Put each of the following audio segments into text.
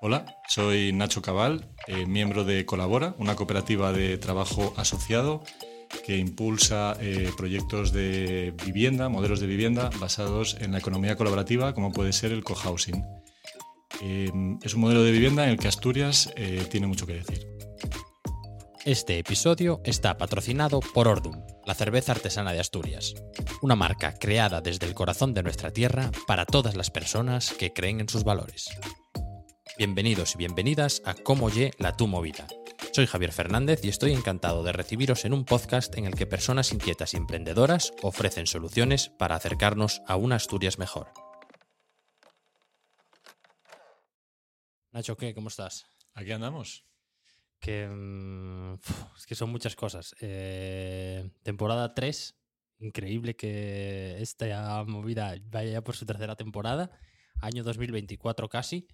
Hola, soy Nacho Cabal, eh, miembro de Colabora, una cooperativa de trabajo asociado que impulsa eh, proyectos de vivienda, modelos de vivienda basados en la economía colaborativa, como puede ser el cohousing. Eh, es un modelo de vivienda en el que Asturias eh, tiene mucho que decir. Este episodio está patrocinado por Ordum, la cerveza artesana de Asturias, una marca creada desde el corazón de nuestra tierra para todas las personas que creen en sus valores. Bienvenidos y bienvenidas a Cómo Ye la Tu Movida. Soy Javier Fernández y estoy encantado de recibiros en un podcast en el que personas inquietas y emprendedoras ofrecen soluciones para acercarnos a una Asturias mejor. Nacho, ¿qué? ¿Cómo estás? Aquí andamos. Que mm, es que son muchas cosas. Eh, temporada 3, increíble que esta movida vaya ya por su tercera temporada, año 2024 casi,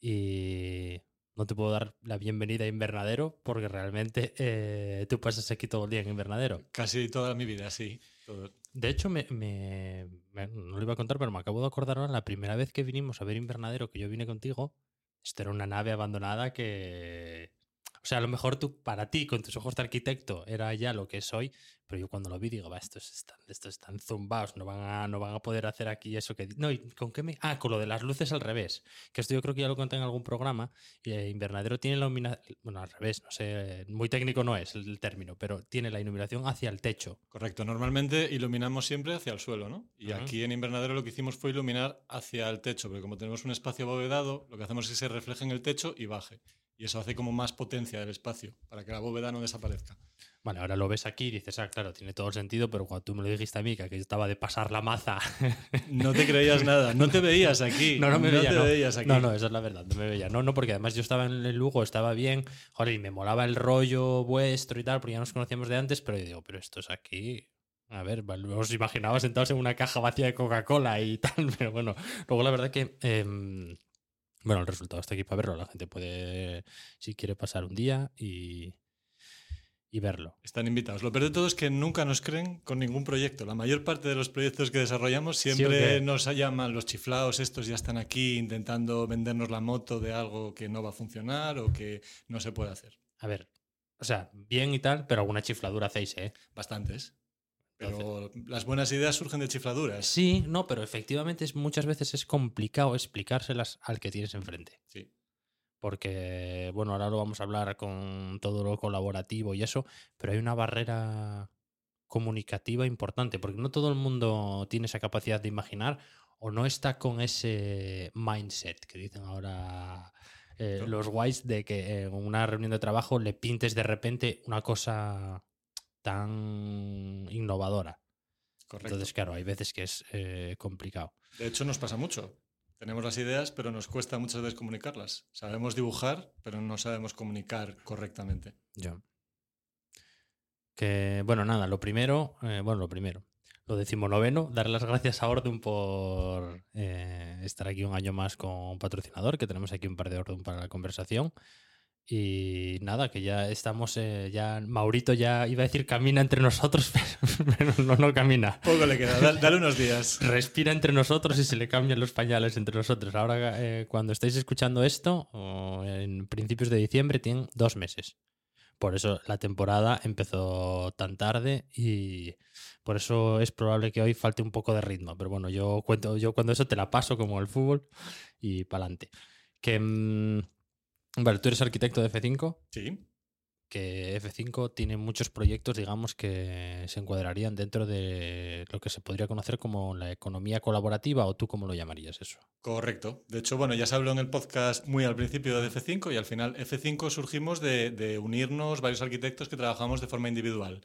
y no te puedo dar la bienvenida a Invernadero porque realmente eh, tú pasas aquí todo el día en Invernadero. Casi toda mi vida, sí. Todo. De hecho, me, me- me- no lo iba a contar, pero me acabo de acordar ahora, la primera vez que vinimos a ver Invernadero, que yo vine contigo, esto era una nave abandonada que... O sea, a lo mejor tú, para ti, con tus ojos de arquitecto, era ya lo que es hoy, pero yo cuando lo vi digo, va, estos están, estos están zumbados, no van, a, no van a poder hacer aquí eso que... No, ¿y con qué me...? Ah, con lo de las luces al revés, que esto yo creo que ya lo conté en algún programa, y eh, Invernadero tiene la iluminación... Bueno, al revés, no sé, muy técnico no es el término, pero tiene la iluminación hacia el techo. Correcto. Normalmente iluminamos siempre hacia el suelo, ¿no? Y aquí en Invernadero lo que hicimos fue iluminar hacia el techo, porque como tenemos un espacio abovedado, lo que hacemos es que se refleje en el techo y baje. Y eso hace como más potencia del espacio, para que la bóveda no desaparezca. Vale, ahora lo ves aquí y dices, ah, claro, tiene todo el sentido, pero cuando tú me lo dijiste a mí, que aquí estaba de pasar la maza. No te creías nada, no te veías aquí. No, no me veía, te no. veías aquí. No, no, esa es la verdad, no me veía. No, no, porque además yo estaba en el Lugo, estaba bien, joder, y me molaba el rollo vuestro y tal, porque ya nos conocíamos de antes, pero yo digo, pero esto es aquí. A ver, os imaginaba sentados en una caja vacía de Coca-Cola y tal, pero bueno, luego la verdad que. em, bueno, el resultado está aquí para verlo. La gente puede, si quiere, pasar un día y, y verlo. Están invitados. Lo peor de todo es que nunca nos creen con ningún proyecto. La mayor parte de los proyectos que desarrollamos ¿Sí o siempre nos llaman los chiflados, estos ya están aquí intentando vendernos la moto de algo que no va a funcionar o que no se puede hacer. A ver, o sea, bien y tal, pero alguna chifladura hacéis, ¿eh? Bastantes. Pero las buenas ideas surgen de chifladuras. Sí, no, pero efectivamente es, muchas veces es complicado explicárselas al que tienes enfrente. Sí. Porque, bueno, ahora lo vamos a hablar con todo lo colaborativo y eso, pero hay una barrera comunicativa importante, porque no todo el mundo tiene esa capacidad de imaginar o no está con ese mindset que dicen ahora eh, los guays de que en una reunión de trabajo le pintes de repente una cosa tan innovadora. Correcto. Entonces, claro, hay veces que es eh, complicado. De hecho, nos pasa mucho. Tenemos las ideas, pero nos cuesta muchas veces comunicarlas. Sabemos dibujar, pero no sabemos comunicar correctamente. Ya. Que, bueno, nada, lo primero, eh, bueno, lo primero, lo decimonoveno, dar las gracias a Ordum por eh, estar aquí un año más con un patrocinador, que tenemos aquí un par de Ordum para la conversación. Y nada, que ya estamos, eh, ya Maurito ya iba a decir camina entre nosotros, pero, pero no, no camina. Poco le queda. Dale, dale unos días. Respira entre nosotros y se le cambian los pañales entre nosotros. Ahora, eh, cuando estáis escuchando esto, en principios de diciembre, tienen dos meses. Por eso la temporada empezó tan tarde y por eso es probable que hoy falte un poco de ritmo. Pero bueno, yo cuento, yo cuando eso te la paso como el fútbol y para adelante. Que mm, vale, tú eres arquitecto de F5, Sí. que F5 tiene muchos proyectos, digamos, que se encuadrarían dentro de lo que se podría conocer como la economía colaborativa, o tú cómo lo llamarías eso. Correcto. De hecho, bueno, ya se habló en el podcast muy al principio de F5 y al final F5 surgimos de, de unirnos varios arquitectos que trabajamos de forma individual.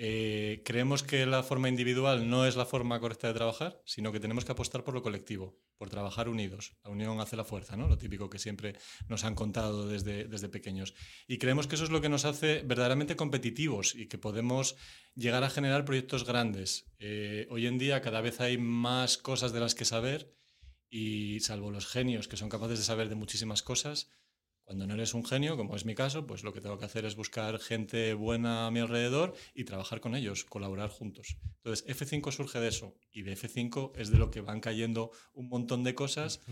Eh, creemos que la forma individual no es la forma correcta de trabajar, sino que tenemos que apostar por lo colectivo, por trabajar unidos. La unión hace la fuerza, ¿no? Lo típico que siempre nos han contado desde, desde pequeños. Y creemos que eso es lo que nos hace verdaderamente competitivos y que podemos llegar a generar proyectos grandes. Eh, hoy en día cada vez hay más cosas de las que saber y salvo los genios que son capaces de saber de muchísimas cosas, cuando no eres un genio, como es mi caso, pues lo que tengo que hacer es buscar gente buena a mi alrededor y trabajar con ellos, colaborar juntos. Entonces, F5 surge de eso y de F5 es de lo que van cayendo un montón de cosas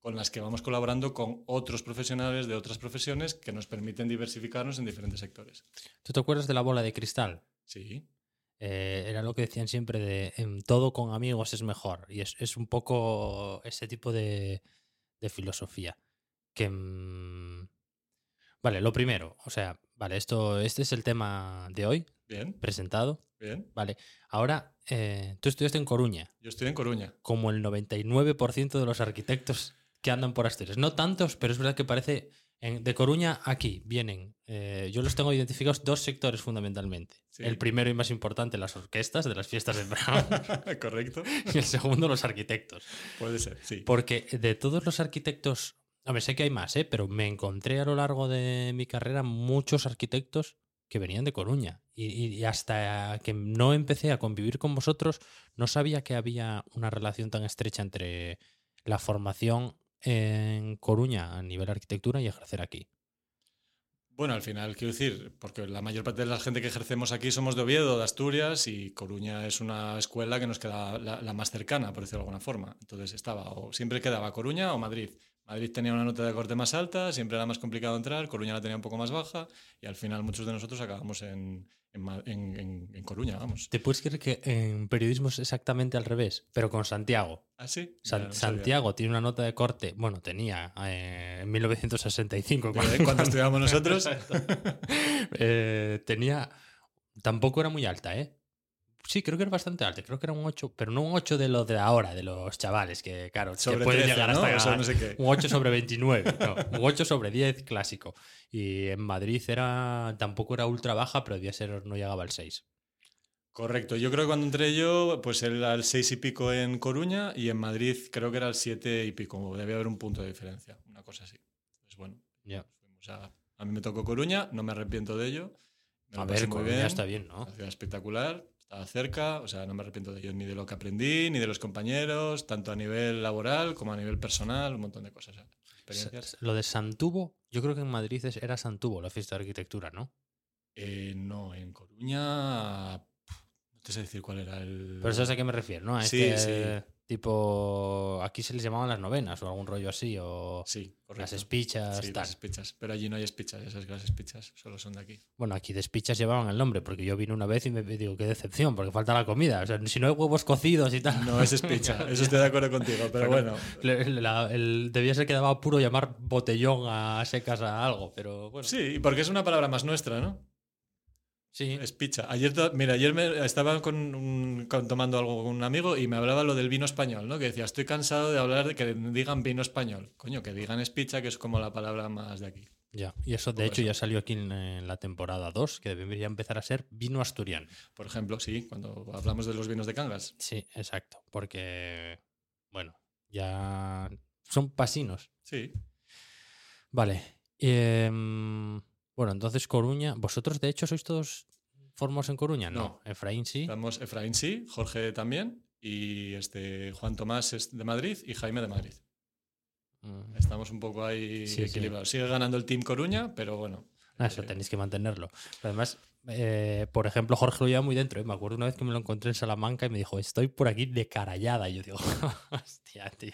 con las que vamos colaborando con otros profesionales de otras profesiones que nos permiten diversificarnos en diferentes sectores. ¿Tú te acuerdas de la bola de cristal? Sí. Eh, era lo que decían siempre de en todo con amigos es mejor. Y es, es un poco ese tipo de, de filosofía. Que. mm, Vale, lo primero, o sea, vale, esto, este es el tema de hoy, Bien, presentado. bien. Vale, ahora eh, tú estudiaste en Coruña, Yo estoy en Coruña. como el 99% de los arquitectos que andan por Asturias. No tantos, pero es verdad que parece. en- de Coruña aquí vienen. eh, yo los tengo identificados dos sectores fundamentalmente. Sí. El primero y más importante, las orquestas de las fiestas de verano. Correcto. y el segundo, los arquitectos. Puede ser, sí. Porque de todos los arquitectos. A ver, sé que hay más, ¿eh? pero me encontré a lo largo de mi carrera muchos arquitectos que venían de Coruña. Y, y- hasta que no empecé a convivir con vosotros, no sabía que había una relación tan estrecha entre la formación en Coruña a nivel arquitectura y ejercer aquí. Bueno, al final, quiero decir, porque la mayor parte de la gente que ejercemos aquí somos de Oviedo, de Asturias, y Coruña es una escuela que nos queda la, la más cercana, por decirlo de alguna forma. Entonces estaba, o siempre quedaba Coruña o Madrid. Madrid tenía una nota de corte más alta, siempre era más complicado entrar, Coruña la tenía un poco más baja, y al final muchos de nosotros acabamos en, en en- en- Coruña, vamos. ¿Te puedes creer que en periodismo es exactamente al revés? Pero con Santiago. ¿Ah, sí? San- no. Santiago tiene una nota de corte, bueno, tenía eh, en 1965. ¿Eh? Cuando estudiábamos nosotros. Eh, tenía. Tampoco era muy alta, ¿eh? Sí, creo que era bastante alta. Creo que era un 8, pero no un 8 de lo de ahora, de los chavales, que claro, Sobre que pueden 13, llegar ¿no? hasta no sé qué. un 8 sobre 29, no, un 8 sobre 10 clásico. Y en Madrid era tampoco era ultra baja, pero debía ser, no llegaba al 6. Correcto. Yo creo que cuando entré yo, pues era el 6 y pico en Coruña y en Madrid creo que era el 7 y pico. Debía haber un punto de diferencia, una cosa así. Pues bueno, Ya. a, a mí me tocó Coruña, no me arrepiento de ello. Me A ver, Coruña bien, está bien, ¿no? Una ciudad espectacular, estaba cerca, o sea, no me arrepiento de ello ni de lo que aprendí, ni de los compañeros, tanto a nivel laboral como a nivel personal, un montón de cosas. experiencias. S- Lo de Santubo, yo creo que en Madrid era Santubo, la fiesta de arquitectura, ¿no? Eh, no, en Coruña, no te sé decir cuál era el... Pero sabes a qué me refiero, ¿no? A Sí, este sí. Tipo. Aquí se les llamaban las novenas o algún rollo así, o Sí, las espichas, Sí, tal. las espichas. Pero allí no hay espichas, ya sabes que las espichas solo son de aquí. Bueno, aquí de espichas llevaban el nombre, porque yo vine una vez y me digo, qué decepción, porque falta la comida. O sea, si no hay huevos cocidos y tal. No es espicha, eso estoy de acuerdo contigo, pero bueno. Le- la- el- debía ser que daba puro llamar botellón a secas a algo, pero bueno. Sí, porque es una palabra más nuestra, ¿no? Sí. Espicha. Ayer, mira, ayer me estaba con un- con- tomando algo con un amigo y me hablaba lo del vino español, ¿no? Que decía, estoy cansado de hablar de que digan vino español. Coño, que digan espicha, que es como la palabra más de aquí. Ya. Y eso, de hecho, eso. ya salió aquí en, en la temporada 2, que debería empezar a ser vino asturiano. Por ejemplo, sí, cuando hablamos de los vinos de Cangas. Sí, exacto. Porque, bueno, ya son pasinos. Sí. Vale. em, bueno, entonces Coruña. ¿Vosotros, de hecho, sois todos formados en Coruña? No. No. Efraín sí. Estamos Efraín sí, Jorge también, y este Juan Tomás es de Madrid y Jaime de Madrid. Mm. Estamos un poco ahí Sí, sí. equilibrados. Sigue ganando el Team Coruña, pero bueno. Ah, Eso eh, tenéis que mantenerlo. Pero además, eh, por ejemplo, Jorge lo lleva muy dentro. ¿eh? Me acuerdo una vez que me lo encontré en Salamanca y me dijo, estoy por aquí de carallada. Y yo digo, hostia, tío.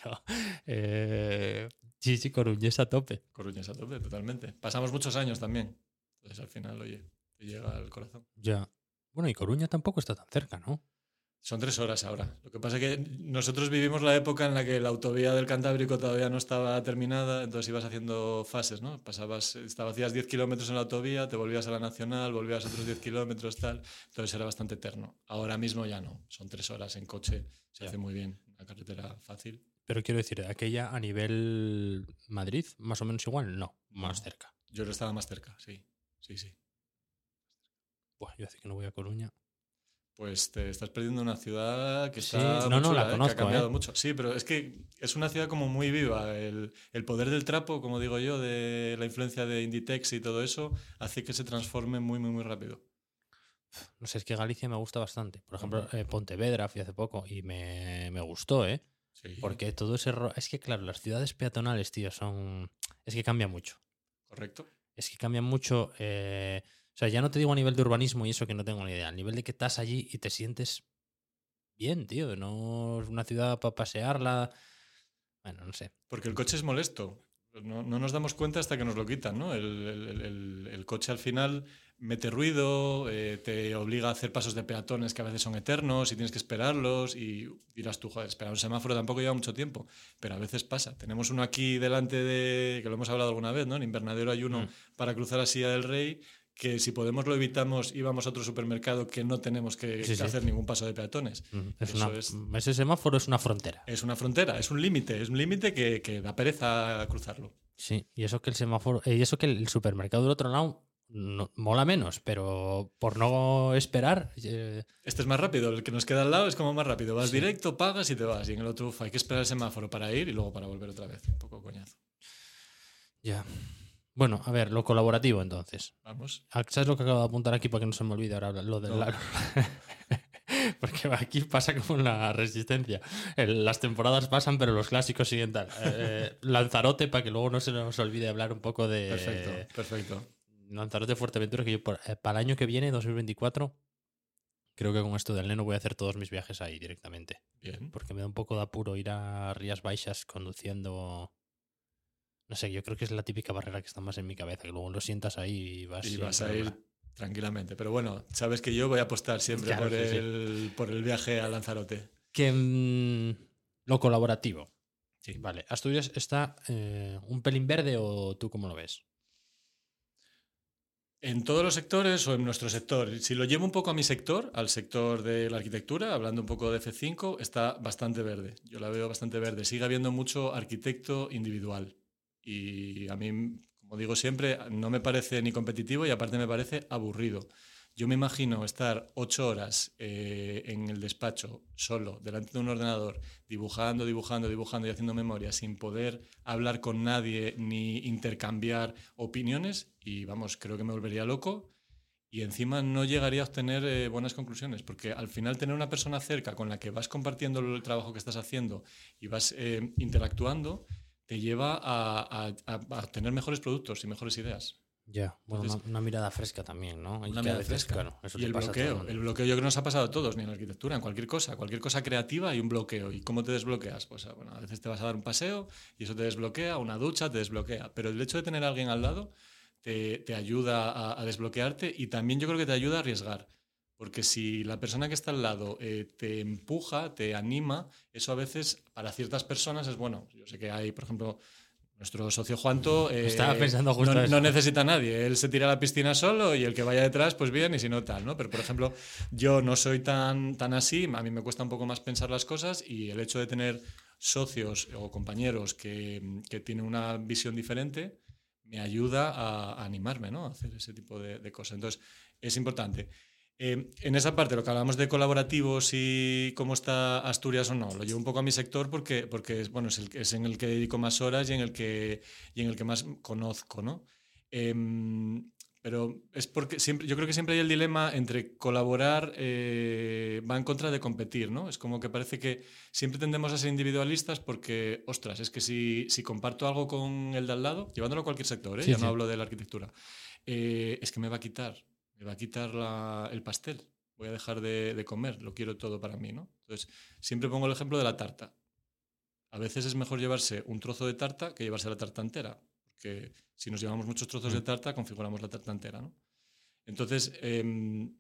Eh, sí, sí, Coruñés a tope. Coruña es a tope, totalmente. Pasamos muchos años también. Entonces al final, oye, te llega al corazón. Ya. Bueno, y Coruña tampoco está tan cerca, ¿no? Son tres horas ahora. Lo que pasa es que nosotros vivimos la época en la que la autovía del Cantábrico todavía no estaba terminada, entonces ibas haciendo fases, ¿no? Pasabas, estaba, hacías 10 kilómetros en la autovía, te volvías a la nacional, volvías otros 10 kilómetros, tal. Entonces era bastante eterno. Ahora mismo ya no. Son tres horas en coche, se Ya. hace muy bien. Una carretera fácil. Pero quiero decir, aquella a nivel Madrid, más o menos igual, no, más No. cerca. Yo lo estaba más cerca, sí. Sí, sí. Buah, yo hace que no voy a Coruña. Pues te estás perdiendo una ciudad que Sí, está no, muy no, la ¿eh? conozco, que ha cambiado ¿eh? mucho. Sí, pero es que es una ciudad como muy viva. El, el poder del trapo, como digo yo, de la influencia de Inditex y todo eso, hace que se transforme muy, muy, muy rápido. No sé, es que Galicia me gusta bastante. Por ejemplo, eh, Pontevedra fui hace poco y me, me gustó, ¿eh? Sí, Porque todo ese... ro- Es que, claro, las ciudades peatonales, tío, son... Es que cambian mucho. correcto. Es que cambian mucho... eh, O sea, ya no te digo a nivel de urbanismo y eso que no tengo ni idea. A nivel de que estás allí y te sientes bien, tío. No es una ciudad para pasearla. Bueno, no sé. Porque el coche es molesto. No, no nos damos cuenta hasta que nos lo quitan, ¿no? El, el- el- el coche al final mete ruido, eh, te obliga a hacer pasos de peatones que a veces son eternos y tienes que esperarlos y dirás tú, joder, esperar un semáforo tampoco lleva mucho tiempo, pero a veces pasa. Tenemos uno aquí delante de, que lo hemos hablado alguna vez, ¿no? En Invernadero hay uno Mm. para cruzar a Silla del Rey que si podemos lo evitamos y vamos a otro supermercado que no tenemos que, Sí, sí. hacer ningún paso de peatones. Ujú. Es Eso una- es- Ese semáforo es una frontera. Es una frontera, es un límite, es un límite que, que da pereza cruzarlo. Sí, y eso que el semáforo, eh, y eso que el supermercado del otro lado no- mola menos, pero por no esperar, eh, Este es más rápido, el que nos queda al lado es como más rápido. Vas Sí. directo, pagas y te vas. Y en el otro uf, hay que esperar el semáforo para ir y luego para volver otra vez. Un poco coñazo. ya. Bueno, a ver, lo colaborativo entonces. Vamos. Ah, ¿Sabes lo que acabo de apuntar aquí para que no se me olvide ahora lo del No. la- Porque aquí pasa como en la resistencia. Las temporadas pasan, pero los clásicos siguen tal. Eh, Lanzarote, para que luego no se nos olvide hablar un poco de Perfecto, perfecto. Lanzarote Fuerteventura, que yo por- eh, para el año que viene, 2024, creo que con esto del neno voy a hacer todos mis viajes ahí directamente. Bien. Porque me da un poco de apuro ir a Rías Baixas conduciendo. No sé, yo creo que es la típica barrera que está más en mi cabeza, que luego lo sientas ahí y vas. Y vas a ir tranquilamente. Pero bueno, sabes que yo voy a apostar siempre Claro, por, sí, sí. el, por el viaje a Lanzarote. Que mm, lo colaborativo. Sí. Vale, ¿Asturias está eh, un pelín verde o tú cómo lo ves? ¿En todos los sectores o en nuestro sector? Si lo llevo un poco a mi sector, al sector de la arquitectura, hablando un poco de F5, está bastante verde. Yo la veo bastante verde. Sigue habiendo mucho arquitecto individual. Y a mí, como digo siempre, no me parece ni competitivo y aparte me parece aburrido. Yo me imagino estar ocho horas eh, en el despacho, solo, delante de un ordenador, dibujando, dibujando, dibujando y haciendo memoria, sin poder hablar con nadie ni intercambiar opiniones. Y vamos, creo que me volvería loco. Y encima no llegaría a obtener eh, buenas conclusiones, porque al final tener una persona cerca con la que vas compartiendo el trabajo que estás haciendo y vas eh, interactuando, te lleva a, a- a- a obtener mejores productos y mejores ideas. Ya, bueno, Entonces- una, una mirada fresca también, ¿no? Una mirada fresca. claro, eso y el bloqueo. El bloqueo yo creo que nos ha pasado a todos, ni en la arquitectura, en cualquier cosa. Cualquier cosa creativa hay un bloqueo. ¿Y cómo te desbloqueas? Pues ah, bueno, a veces te vas a dar un paseo y eso te desbloquea, una ducha te desbloquea. Pero el hecho de tener a alguien al lado te, te ayuda a, a desbloquearte y también yo creo que te ayuda a arriesgar. Porque si la persona que está al lado eh, te empuja, te anima, eso a veces para ciertas personas es bueno. Yo sé que hay, por ejemplo, nuestro socio Juanto eh, Estaba pensando justo no, eso. no necesita a nadie. Él se tira a la piscina solo y el que vaya detrás, pues bien, y si no tal, ¿no? Pero, por ejemplo, yo no soy tan, tan así, a mí me cuesta un poco más pensar las cosas y el hecho de tener socios o compañeros que, que tienen una visión diferente me ayuda a, a animarme, ¿no? A hacer ese tipo de, de cosas. Entonces, es importante. Eh, en esa parte, lo que hablamos de colaborativos y cómo está Asturias o no, lo llevo un poco a mi sector porque, porque es, bueno, es, el, es en el que dedico más horas y en el que, y en el que más conozco, ¿no? Em, pero es porque siempre, yo creo que siempre hay el dilema entre colaborar eh, va en contra de competir, ¿no? Es como que parece que siempre tendemos a ser individualistas porque, ostras, es que si, si comparto algo con el de al lado, llevándolo a cualquier sector, ¿eh? Sí, ya sí. no hablo de la arquitectura, eh, es que me va a quitar, me va a quitar la- el pastel, voy a dejar de, de comer, lo quiero todo para mí, ¿no? Entonces, siempre pongo el ejemplo de la tarta. A veces es mejor llevarse un trozo de tarta que llevarse la tarta entera, porque si nos llevamos muchos trozos de Mm. tarta, configuramos la tarta entera, ¿no? Entonces, em,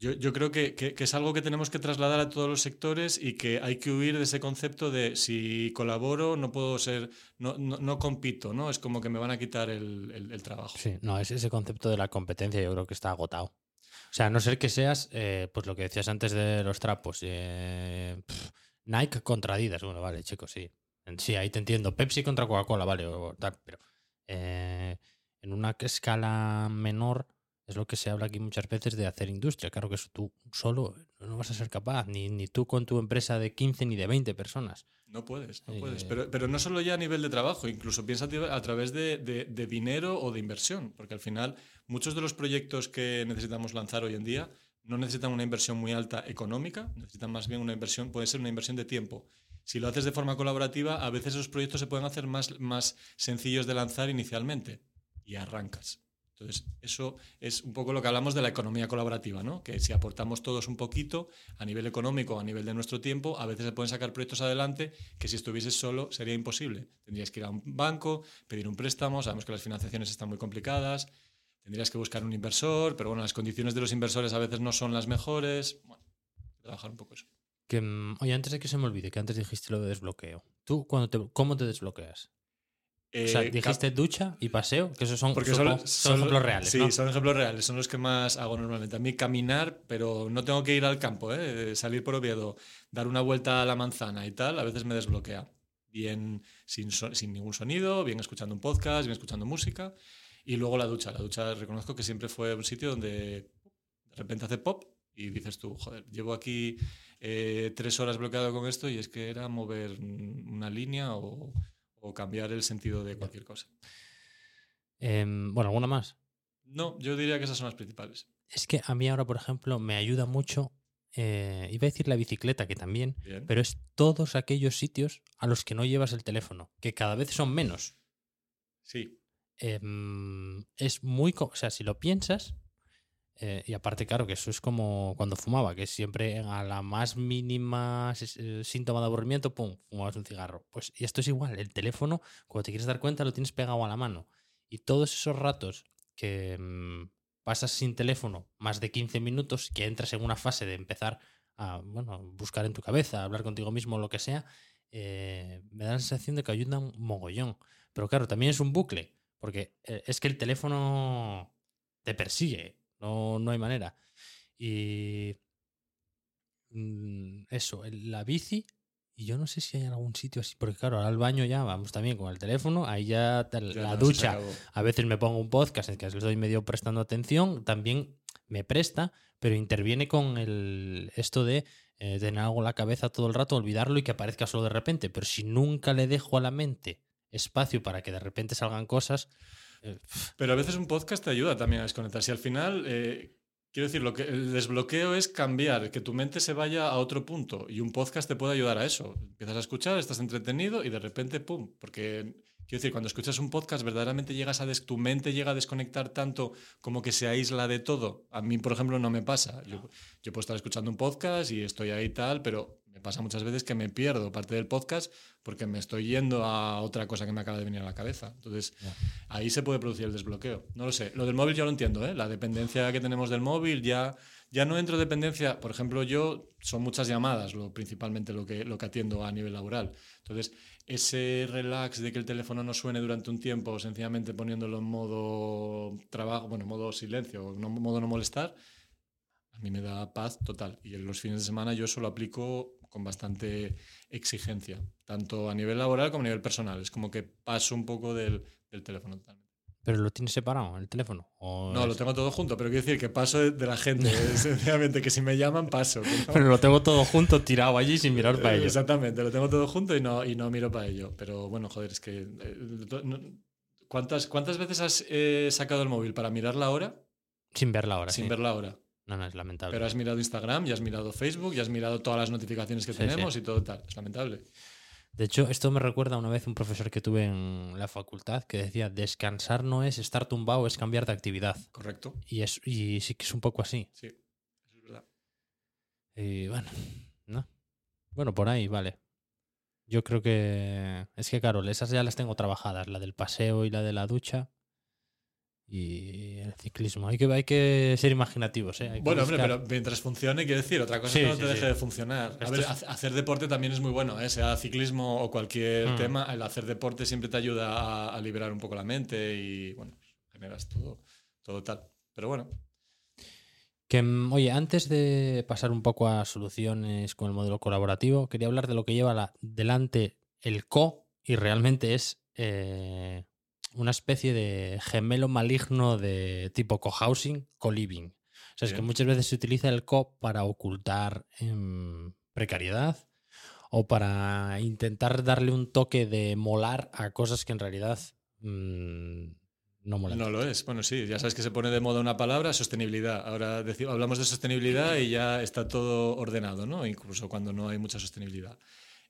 yo, yo creo que, que- que es algo que tenemos que trasladar a todos los sectores y que hay que huir de ese concepto de si colaboro no puedo ser, no, no, no compito, ¿no? Es como que me van a quitar el, el- el trabajo. Sí, no, es ese concepto de la competencia yo creo que está agotado. O sea, a no ser que seas, eh, pues lo que decías antes de los trapos, eh, pf, Nike contra Adidas, bueno, vale, chicos, sí. Sí, ahí te entiendo. Pepsi contra Coca-Cola, vale, o tal, pero eh, en una escala menor es lo que se habla aquí muchas veces de hacer industria. Claro que eso tú solo no vas a ser capaz, ni, ni tú con tu empresa de 15 ni de 20 personas. No puedes, no Eh, puedes. Pero, pero no solo ya a nivel de trabajo, incluso piensa a través de, de- de dinero o de inversión, porque al final muchos de los proyectos que necesitamos lanzar hoy en día no necesitan una inversión muy alta económica, necesitan más bien una inversión, puede ser una inversión de tiempo. Si lo haces de forma colaborativa, a veces esos proyectos se pueden hacer más, más sencillos de lanzar inicialmente y arrancas. Entonces, eso es un poco lo que hablamos de la economía colaborativa, ¿no? Que si aportamos todos un poquito a nivel económico, a nivel de nuestro tiempo, a veces se pueden sacar proyectos adelante que si estuvieses solo sería imposible. Tendrías que ir a un banco, pedir un préstamo, sabemos que las financiaciones están muy complicadas, tendrías que buscar un inversor, pero bueno, las condiciones de los inversores a veces no son las mejores. Bueno, trabajar un poco eso. Que, mm, oye, antes de que se me olvide, que antes dijiste lo de desbloqueo. ¿Tú cuando te, cómo te desbloqueas? O sea, Eh, dijiste ducha y paseo, que esos son, Porque supongo, son, son ejemplos reales, Sí, ¿no? son ejemplos reales, son los que más hago normalmente. A mí caminar, pero no tengo que ir al campo, ¿eh? salir por Oviedo, dar una vuelta a la manzana y tal, a veces me desbloquea. Bien sin, sin ningún sonido, bien escuchando un podcast, bien escuchando música. Y luego la ducha. La ducha reconozco que siempre fue un sitio donde de repente hace pop y dices tú, joder, llevo aquí eh, tres horas bloqueado con esto y es que era mover una línea o, o cambiar el sentido de cualquier cosa. Em, bueno, ¿alguna más? No, yo diría que esas son las principales. Es que a mí ahora, por ejemplo, me ayuda mucho, eh, iba a decir la bicicleta, que también, Bien. pero es todos aquellos sitios a los que no llevas el teléfono, que cada vez son menos. Sí, Em, es muy... O sea, si lo piensas, eh, y aparte, claro, que eso es como cuando fumaba, que siempre a la más mínima eh, síntoma de aburrimiento, pum, fumabas un cigarro. Pues y esto es igual, el teléfono, cuando te quieres dar cuenta, lo tienes pegado a la mano. Y todos esos ratos que mm, pasas sin teléfono, más de 15 minutos, que entras en una fase de empezar a bueno, buscar en tu cabeza, hablar contigo mismo, lo que sea, eh, me da la sensación de que ayuda un mogollón. Pero claro, también es un bucle, porque es que el teléfono te persigue, no, no hay manera. Y mm, eso, la bici, y yo no sé si hay algún sitio así, porque claro, al baño ya vamos también con el teléfono, ahí ya la ducha, a veces me pongo un podcast en que les doy medio prestando atención, también me presta, pero interviene con el esto de eh, tener algo en la cabeza todo el rato, olvidarlo y que aparezca solo de repente. Pero si nunca le dejo a la mente espacio para que de repente salgan cosas, Pero a veces un podcast te ayuda también a desconectar. Si al final, eh, quiero decir, lo que, el desbloqueo es cambiar, que tu mente se vaya a otro punto. Y un podcast te puede ayudar a eso. Empiezas a escuchar, estás entretenido y de repente, ¡pum! Porque, quiero decir, cuando escuchas un podcast, verdaderamente llegas a tu mente llega a desconectar tanto como que se aísla de todo. A mí, por ejemplo, no me pasa. Yo, yo puedo estar escuchando un podcast y estoy ahí tal, pero me pasa muchas veces que me pierdo parte del podcast porque me estoy yendo a otra cosa que me acaba de venir a la cabeza. Entonces, ahí se puede producir el desbloqueo. No lo sé. Lo del móvil yo lo entiendo, ¿eh? La dependencia que tenemos del móvil ya, ya no entro dependencia. Por ejemplo, yo son muchas llamadas, lo, principalmente lo que, lo que atiendo a nivel laboral. Entonces, ese relax de que el teléfono no suene durante un tiempo, sencillamente poniéndolo en modo trabajo, bueno, modo silencio, no, modo no molestar, a mí me da paz total. Y en los fines de semana yo eso lo aplico con bastante exigencia, tanto a nivel laboral como a nivel personal. Es como que paso un poco del, del teléfono totalmente. pero lo tienes separado, el teléfono. ¿O No, lo tengo todo junto, pero quiero decir que paso de, de la gente. sencillamente que si me llaman, paso. no- Pero lo tengo todo junto, tirado allí sin mirar para ello. Exactamente, lo tengo todo junto y no, y no miro para ello. Pero bueno, joder, es que. eh, no- ¿Cuántas, ¿Cuántas veces has eh, sacado el móvil para mirar la hora Sin verla ahora, sin sí. ver la hora? No, no, es lamentable. Pero has mirado Instagram, ya has mirado Facebook, ya has mirado todas las notificaciones que Sí, tenemos y todo tal. Es lamentable. De hecho, esto me recuerda una vez un profesor que tuve en la facultad que decía, descansar no es estar tumbado, es cambiar de actividad. Correcto. Y, es, y sí que es un poco así. Sí, es verdad. Y bueno, ¿no? Bueno, por ahí, vale. Yo creo que... Es que, claro, esas ya las tengo trabajadas, la del paseo y la de la ducha. Y el ciclismo. Hay que, hay que ser imaginativos, ¿eh? Bueno, hombre, pero mientras funcione, quiero decir, otra cosa Sí, es que no sí, te sí. deje de funcionar. A ver, es- hacer deporte también es muy bueno, ¿eh? sea ciclismo o cualquier Mm. tema. El hacer deporte siempre te ayuda a, a liberar un poco la mente y, bueno, generas todo, todo tal. Pero bueno, Que, mm, oye, antes de pasar un poco a soluciones con el modelo colaborativo, quería hablar de lo que lleva la- delante el co y realmente es eh, una especie de gemelo maligno de tipo cohousing, co-living. O sea, es que muchas veces se utiliza el co para ocultar em, precariedad o para intentar darle un toque de molar a cosas que en realidad mm, no molan. no lo es. Bueno, sí, ya sabes que se pone de moda una palabra, sostenibilidad. Ahora hablamos de sostenibilidad y ya está todo ordenado, ¿no? Incluso cuando no hay mucha sostenibilidad.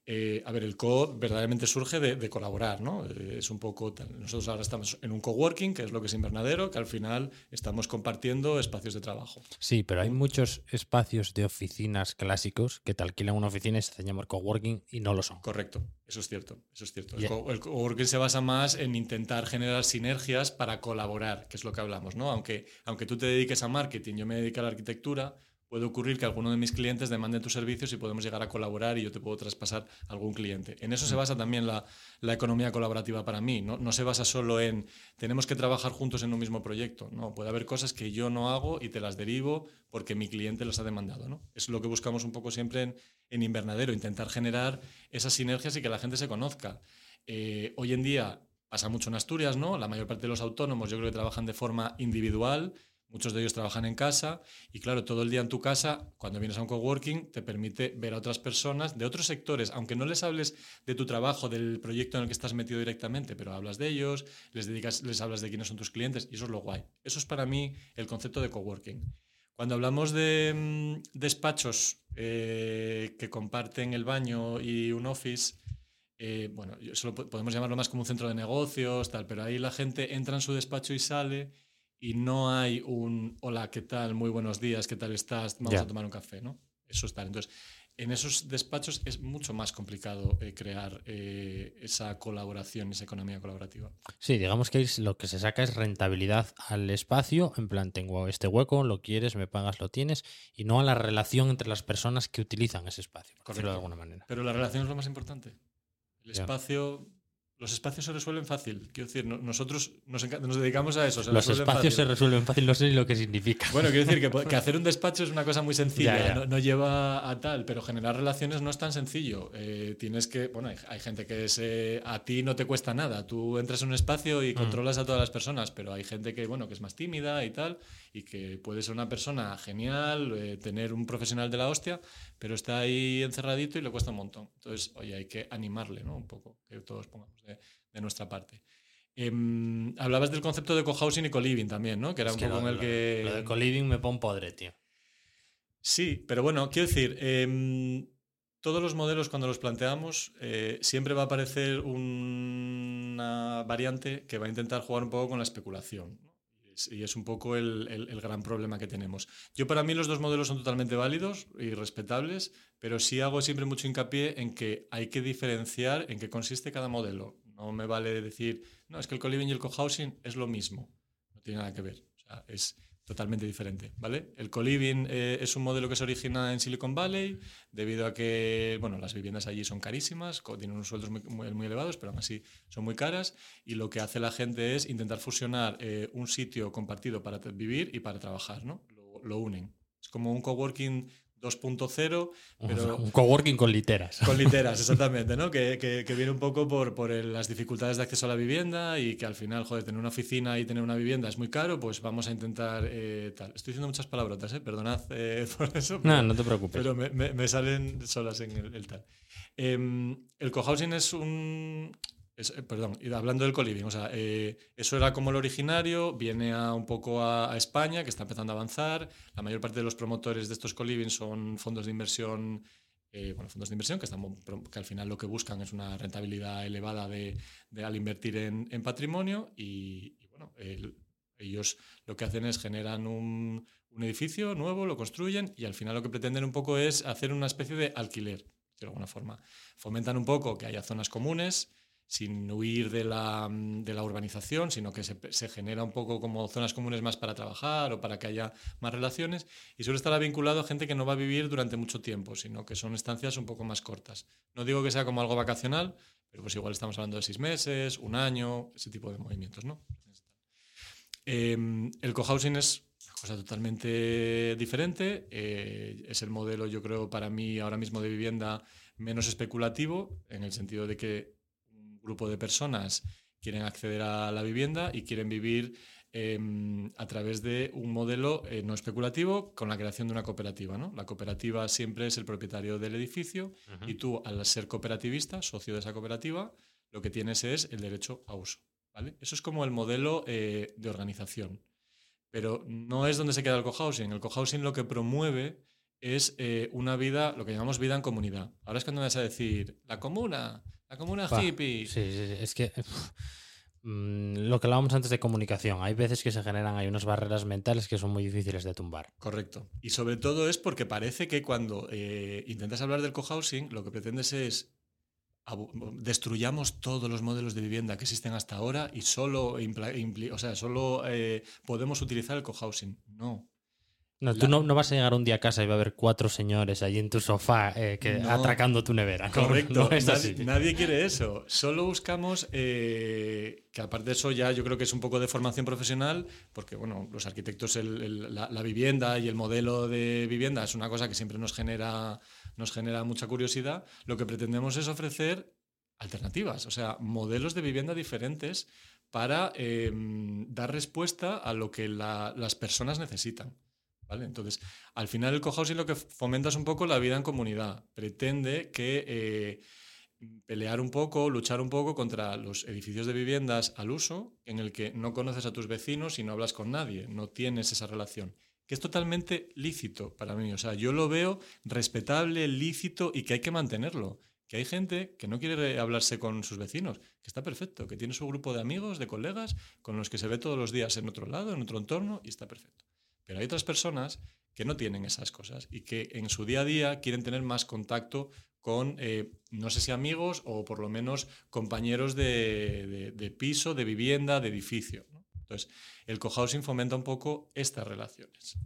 Eh, a ver, el co verdaderamente surge de, colaborar, ¿no? Eh, es un poco. Nosotros ahora estamos en un coworking, que es lo que es invernadero, que al final estamos compartiendo espacios de trabajo. Sí, pero hay muchos espacios de oficinas clásicos que te alquilan una oficina y se llaman coworking y no lo son. Correcto, eso es cierto. Eso es cierto. El, coworking se basa más en intentar generar sinergias para colaborar, que es lo que hablamos, ¿no? Aunque, aunque tú te dediques a marketing, yo me dedico a la arquitectura puede ocurrir que alguno de mis clientes demande tus servicios y podemos llegar a colaborar y yo te puedo traspasar algún cliente. En eso se basa también la, economía colaborativa para mí. ¿no? se basa solo en tenemos que trabajar juntos en un mismo proyecto. No, puede haber cosas que yo no hago y te las derivo porque mi cliente las ha demandado. ¿no? Es lo que buscamos un poco siempre en, en invernadero, intentar generar esas sinergias y que la gente se conozca. Eh, hoy en día pasa mucho en Asturias, ¿no? La mayor parte de los autónomos yo creo que trabajan de forma individual Muchos de ellos trabajan en casa y claro, todo el día en tu casa, cuando vienes a un coworking, te permite ver a otras personas de otros sectores, aunque no les hables de tu trabajo, del proyecto en el que estás metido directamente, pero hablas de ellos, les dedicas, les hablas de quiénes son tus clientes y eso es lo guay. Eso es para mí el concepto de coworking. Cuando hablamos de mm, despachos eh, que comparten el baño y un office, eh, bueno, eso podemos llamarlo más como un centro de negocios, tal, pero ahí la gente entra en su despacho y sale y no hay un hola, ¿qué tal? Muy buenos días, ¿qué tal estás? Vamos a tomar un café, ¿no? Eso está. Entonces, en esos despachos es mucho más complicado eh, crear eh, esa colaboración, esa economía colaborativa. Sí, digamos que lo que se saca es rentabilidad al espacio, en plan, tengo este hueco, lo quieres, me pagas, lo tienes, y no a la relación entre las personas que utilizan ese espacio, por decirlo de alguna manera. Pero la relación es lo más importante. El espacio los espacios se resuelven fácil. Quiero decir, nosotros nos, dedicamos a eso. los espacios se resuelven fácil, no sé ni lo que significa. Bueno, quiero decir que, hacer un despacho es una cosa muy sencilla, No, lleva a tal, pero generar relaciones no es tan sencillo. Eh, tienes que, bueno, hay, gente que se, a ti no te cuesta nada. Tú entras en un espacio y mm. controlas a todas las personas, pero hay gente que, bueno, que es más tímida y tal, y que puede ser una persona genial, eh, tener un profesional de la hostia, pero está ahí encerradito y le cuesta un montón. Entonces, oye, hay que animarle, ¿no? Un poco, que todos pongamos de, nuestra parte. Em, hablabas del concepto de cohousing y co-living también, ¿no? Que era un poco en el que... Lo de co-living me pone podre, tío. Sí, pero bueno, quiero decir, em, todos los modelos cuando los planteamos eh, siempre va a aparecer una variante que va a intentar jugar un poco con la especulación. ¿no? Y es un poco el, gran problema que tenemos. Yo para mí los dos modelos son totalmente válidos y respetables, pero sí hago siempre mucho hincapié en que hay que diferenciar en qué consiste cada modelo. No me vale decir, no, es que el co-living y el co-housing es lo mismo. No tiene nada que ver. O sea, es, totalmente diferente, ¿vale? El co-living eh, es un modelo que se origina en Silicon Valley debido a que, bueno, las viviendas allí son carísimas, tienen unos sueldos muy, elevados, pero aún así son muy caras y lo que hace la gente es intentar fusionar eh, un sitio compartido para vivir y para trabajar, ¿no? Lo, lo unen. Es como un coworking 2.0. Pero un coworking con literas. Con literas, exactamente, ¿no? Que, que, viene un poco por, por las dificultades de acceso a la vivienda y que al final, joder, tener una oficina y tener una vivienda es muy caro, pues vamos a intentar eh, tal. Estoy diciendo muchas palabrotas, ¿eh? Perdonad eh, por eso. no, no te preocupes. Pero me, me, salen solas en el, tal. Em, el cohousing es un, eh, perdón, hablando del coliving, o sea, eh, eso era como el originario, viene a, un poco a, España, que está empezando a avanzar. La mayor parte de los promotores de estos coliving son fondos de inversión, eh, bueno, fondos de inversión que, están, que al final lo que buscan es una rentabilidad elevada de, al invertir en, patrimonio y, bueno, ellos lo que hacen es generan un, un edificio nuevo, lo construyen y al final lo que pretenden un poco es hacer una especie de alquiler, de alguna forma. Fomentan un poco que haya zonas comunes sin huir de la, de la urbanización, sino que se, se, genera un poco como zonas comunes más para trabajar o para que haya más relaciones y suele estar vinculado a gente que no va a vivir durante mucho tiempo, sino que son estancias un poco más cortas. No digo que sea como algo vacacional, pero pues igual estamos hablando de seis meses, un año, ese tipo de movimientos, ¿no? Eh, el cohousing es una cosa totalmente diferente, eh, es el modelo, yo creo, para mí ahora mismo de vivienda menos especulativo, en el sentido de que grupo de personas quieren acceder a la vivienda y quieren vivir em, a través de un modelo eh, no especulativo con la creación de una cooperativa. ¿no? La cooperativa siempre es el propietario del edificio y tú, al ser cooperativista, socio de esa cooperativa, lo que tienes es el derecho a uso. ¿vale? Eso es como el modelo eh, de organización. Pero no es donde se queda el cohousing. El cohousing lo que promueve es eh, una vida, lo que llamamos vida en comunidad. Ahora es cuando me vas a decir, la comuna, la comuna Buah, hippie. Sí, sí, es que mm, lo que hablábamos antes de comunicación, hay veces que se generan hay unas barreras mentales que son muy difíciles de tumbar. Correcto. Y sobre todo es porque parece que cuando eh, intentas hablar del cohousing, lo que pretendes es destruyamos todos los modelos de vivienda que existen hasta ahora y solo, o sea, solo eh, podemos utilizar el cohousing. No. No, tú no, no vas a llegar un día a casa y va a haber cuatro señores allí en tu sofá eh, que, No. atracando tu nevera. Correcto. es nadie, así. nadie quiere eso. Solo buscamos eh, que aparte de eso ya yo creo que es un poco de formación profesional, porque bueno, los arquitectos, el- el- la, la vivienda y el modelo de vivienda es una cosa que siempre nos genera, nos genera mucha curiosidad. Lo que pretendemos es ofrecer alternativas, o sea, modelos de vivienda diferentes para eh, dar respuesta a lo que la- las personas necesitan. ¿Vale? Entonces, al final el cohousing lo que fomenta es un poco la vida en comunidad. Pretende que eh, pelear un poco, luchar un poco contra los edificios de viviendas al uso, en el que no conoces a tus vecinos y no hablas con nadie, no tienes esa relación. Que es totalmente lícito para mí. O sea, yo lo veo respetable, lícito y que hay que mantenerlo. Que hay gente que no quiere hablarse con sus vecinos, que está perfecto, que tiene su grupo de amigos, de colegas, con los que se ve todos los días en otro lado, en otro entorno, y está perfecto. Pero hay otras personas que no tienen esas cosas y que en su día a día quieren tener más contacto con, eh, no sé si amigos o por lo menos compañeros de, piso, de vivienda, de edificio. Entonces, el cohousing fomenta un poco estas relaciones.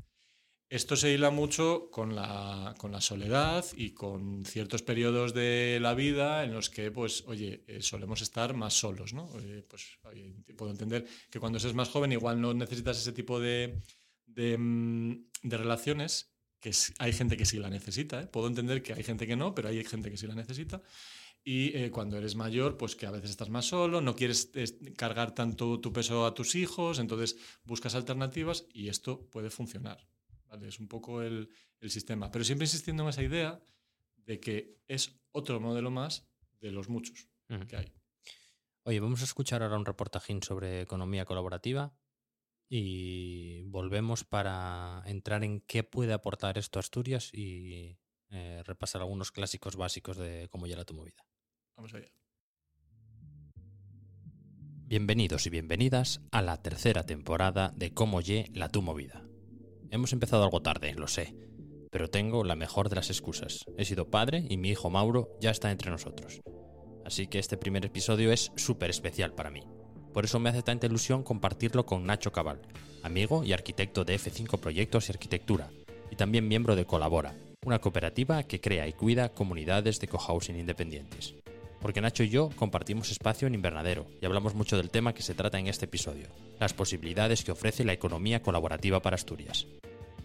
Esto se hila mucho con la, soledad y con ciertos periodos de la vida en los que, pues, oye, eh, solemos estar más solos, ¿no? Eh, pues, puedo entender que cuando seas más joven igual no necesitas ese tipo de, de, mm, de relaciones, que hay gente que sí la necesita, ¿eh? Puedo entender que hay gente que no, pero hay gente que sí la necesita. Y eh, cuando eres mayor, pues que a veces estás más solo, no quieres es, cargar tanto tu peso a tus hijos, entonces buscas alternativas y esto puede funcionar. ¿vale? Es un poco el, el sistema. Pero siempre insistiendo en esa idea de que es otro modelo más de los muchos que hay. Oye, vamos a escuchar ahora un reportajín sobre economía colaborativa y volvemos para entrar en qué puede aportar esto a Asturias y eh, repasar algunos clásicos básicos de cómo llega tu movida. Vamos allá. Bienvenidos y bienvenidas a la tercera temporada de Cómo Ye la tu movida. Hemos empezado algo tarde, lo sé, pero tengo la mejor de las excusas. He sido padre y mi hijo Mauro ya está entre nosotros. Así que este primer episodio es súper especial para mí. Por eso me hace tanta ilusión compartirlo con Nacho Cabal, amigo y arquitecto de F5 Proyectos y Arquitectura, y también miembro de Colabora, una cooperativa que crea y cuida comunidades de cohousing independientes porque Nacho y yo compartimos espacio en Invernadero y hablamos mucho del tema que se trata en este episodio, las posibilidades que ofrece la economía colaborativa para Asturias.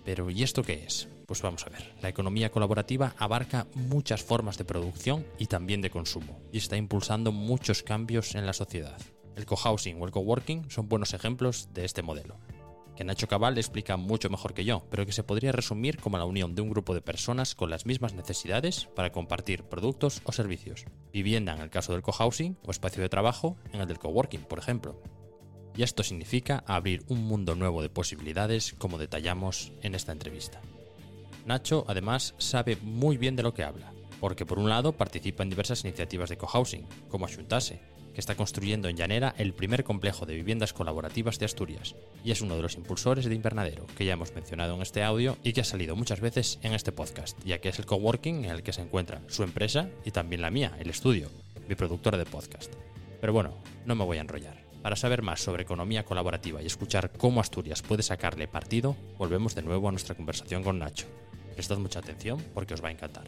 Pero ¿y esto qué es? Pues vamos a ver. La economía colaborativa abarca muchas formas de producción y también de consumo, y está impulsando muchos cambios en la sociedad. El cohousing o el coworking son buenos ejemplos de este modelo que Nacho Cabal explica mucho mejor que yo, pero que se podría resumir como la unión de un grupo de personas con las mismas necesidades para compartir productos o servicios. Vivienda en el caso del cohousing o espacio de trabajo en el del coworking, por ejemplo. Y esto significa abrir un mundo nuevo de posibilidades como detallamos en esta entrevista. Nacho además sabe muy bien de lo que habla, porque por un lado participa en diversas iniciativas de cohousing, como Axuntase, que está construyendo en Llanera el primer complejo de viviendas colaborativas de Asturias, y es uno de los impulsores de Invernadero, que ya hemos mencionado en este audio y que ha salido muchas veces en este podcast, ya que es el coworking en el que se encuentra su empresa y también la mía, el estudio, mi productora de podcast. Pero bueno, no me voy a enrollar. Para saber más sobre economía colaborativa y escuchar cómo Asturias puede sacarle partido, volvemos de nuevo a nuestra conversación con Nacho. Prestad mucha atención porque os va a encantar.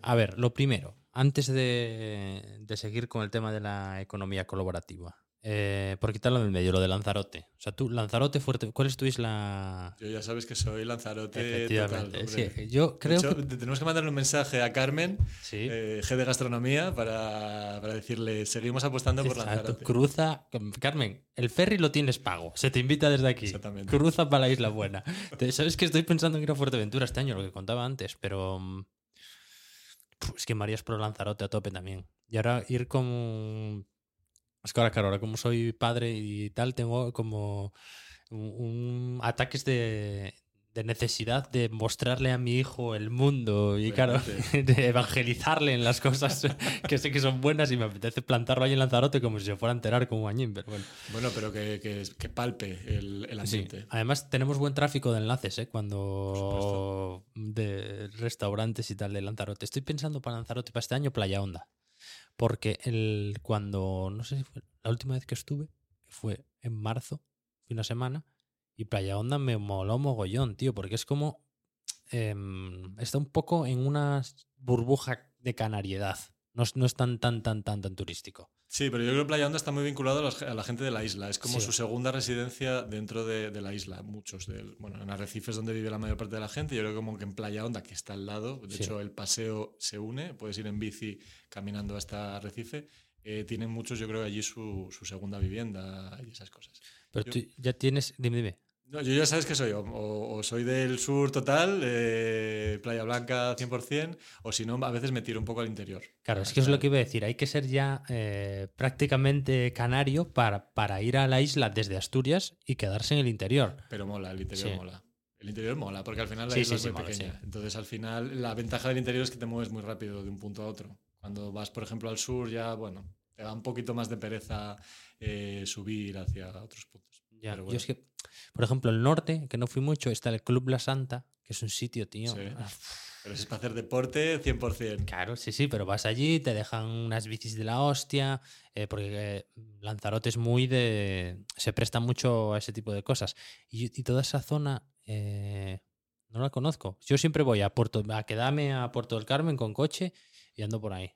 A ver, lo primero, antes de, de seguir con el tema de la economía colaborativa, eh, por quitarlo del medio, lo de Lanzarote. O sea, tú, Lanzarote fuerte, ¿cuál es tu isla? Yo ya sabes que soy Lanzarote Efectivamente. total. Sí, hombre. yo De creo hecho, que... te- tenemos que mandarle un mensaje a Carmen, Sí. eh, G de Gastronomía, para, para decirle, seguimos apostando por Lanzarote. cruza. Carmen, el ferry lo tienes pago. Se te invita desde aquí. Exactamente. Cruza para la Isla Buena. Sabes que estoy pensando en ir a Fuerteventura este año, lo que contaba antes, pero. Es que María es pro Lanzarote a tope también. Y ahora ir como. Es que ahora, claro, ahora como soy padre y tal, tengo como un- ataques de, de necesidad de mostrarle a mi hijo el mundo y, claro, de evangelizarle en las cosas que sé que son buenas y me apetece plantarlo ahí en Lanzarote como si se fuera a enterar como añín, pero bueno. Bueno, pero que, que, que palpe el, el Sí. ambiente. Además, tenemos buen tráfico de enlaces, ¿eh? Cuando. de restaurantes y tal de Lanzarote. Estoy pensando para Lanzarote, para este año, Playa Honda. Porque el, cuando. No sé si fue la última vez que estuve, que fue en marzo, fue una semana, y Playa Honda me moló mogollón, tío, porque es como. em, está un poco en una burbuja de canariedad. No, es- no es tan, tan, tan, tan, tan turístico. Sí, pero yo creo que Playa Honda está muy vinculado a, los- a la gente de la isla. Es como Sí. su segunda residencia dentro de, de la isla. Muchos del, bueno, en Arrecifes donde vive la mayor parte de la gente. Yo creo que como que en Playa Honda, que está al lado, de Sí. hecho el paseo se une, puedes ir en bici caminando hasta Arrecife. eh, tienen muchos, yo creo, allí su, su segunda vivienda y esas cosas. Pero Yo- tú ya tienes. Dime, dime. No, yo ya sabes que soy, o, o- o soy del sur total, eh, Playa Blanca 100%, o si no, a veces me tiro un poco al interior. Claro, es que es lo que iba a decir. Hay que ser ya eh, prácticamente canario para, para ir a la isla desde Asturias y quedarse en el interior. Pero mola, el interior Sí. mola. El interior mola, porque al final la Sí, isla sí, es muy mola, pequeña. Entonces, al final, la ventaja del interior es que te mueves muy rápido de un punto a otro. Cuando vas, por ejemplo, al sur, ya, bueno, te da un poquito más de pereza eh, subir hacia otros puntos. Ya, Pero Yo bueno. es que, por ejemplo, el norte, que no fui mucho, está el Club La Santa, que es un sitio, tío. Sí. ah, Pero es para hacer deporte, 100%. Claro, sí, sí, pero vas allí, te dejan unas bicis de la hostia, eh, porque eh, Lanzarote es muy de... se presta mucho a ese tipo de cosas. Y, y toda esa zona eh, no la conozco. Yo siempre voy a Puerto, a quedarme a Puerto del Carmen con coche y ando por ahí.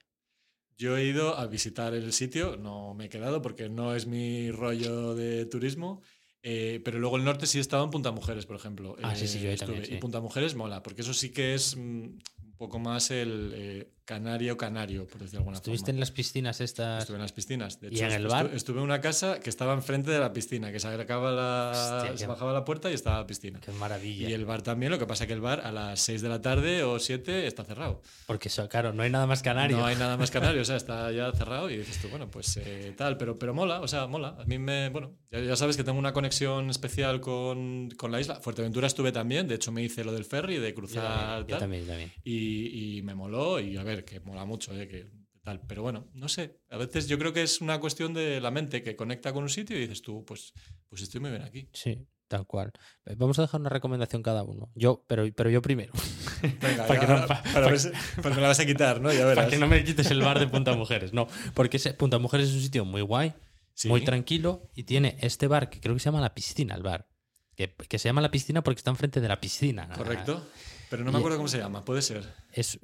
Yo he ido a visitar el sitio, no me he quedado porque no es mi rollo de turismo. Eh, pero luego el norte sí estaba en Punta Mujeres, por ejemplo. Ah, sí, sí, yo ahí estuve. también, sí. Y Punta Mujeres mola, porque eso sí que es mm, un poco más el eh, canario canario, por decirlo de alguna ¿Estuviste forma. en las piscinas estas? Estuve en las piscinas. De ¿Y hecho, en el bar? estuve en una casa que estaba enfrente de la piscina, que se acaba la, Hostia, se bajaba la puerta y estaba la piscina. Qué maravilla. Y el bar también, lo que pasa que el bar a las 6 de la tarde o 7 está cerrado. Porque claro, no hay nada más canario. No hay nada más canario, o sea, está ya cerrado y dices tú, bueno, pues eh, tal, pero, pero mola, o sea, mola. A mí me, bueno, ya, ya sabes que tengo una conexión especial con, con la isla. Fuerteventura estuve también, de hecho me hice lo del ferry, de Yo cruzar también, yo también, yo también. Y, y me moló y a ver, que mola mucho, eh, que tal. Pero bueno, no sé, a veces yo creo que es una cuestión de la mente que conecta con un sitio y dices tú, pues, pues estoy muy bien aquí. Sí, tal cual. Eh, Vamos a dejar una recomendación cada uno. Yo, pero, pero yo primero. Venga, Para que no- pa- para si- pues me la vas a quitar, ¿no? Ya verás. Para que no me quites el bar de Punta Mujeres. No, porque ese, Punta Mujeres es un sitio muy guay, Sí. muy tranquilo y tiene este bar que creo que se llama La Piscina, el bar. Que, que se llama La Piscina porque está enfrente de la piscina. Correcto. Pero no me acuerdo cómo se llama, puede ser. Es,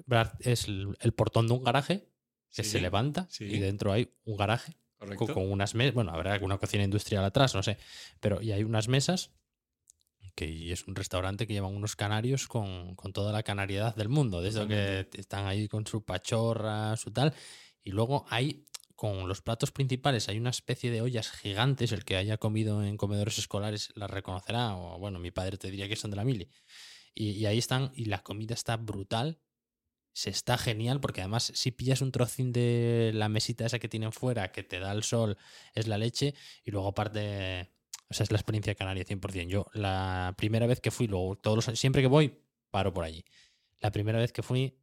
el, portón de un garaje que Sí, se levanta sí. y dentro hay un garaje Correcto. con, con unas mesas. Bueno, habrá alguna cocina industrial atrás, no sé. Pero y hay unas mesas que y es un restaurante que llevan unos canarios con, con toda la canariedad del mundo. Desde que están ahí con su pachorra, su tal. Y luego hay, con los platos principales, hay una especie de ollas gigantes. El que haya comido en comedores escolares la reconocerá. O bueno, mi padre te diría que son de la mili. Y, ahí están, y la comida está brutal. Se está genial porque además si pillas un trocín de la mesita esa que tienen fuera que te da el sol es la leche y luego aparte, o sea, es la experiencia canaria 100%. Yo la primera vez que fui, luego todos los siempre que voy, paro por allí. La primera vez que fui,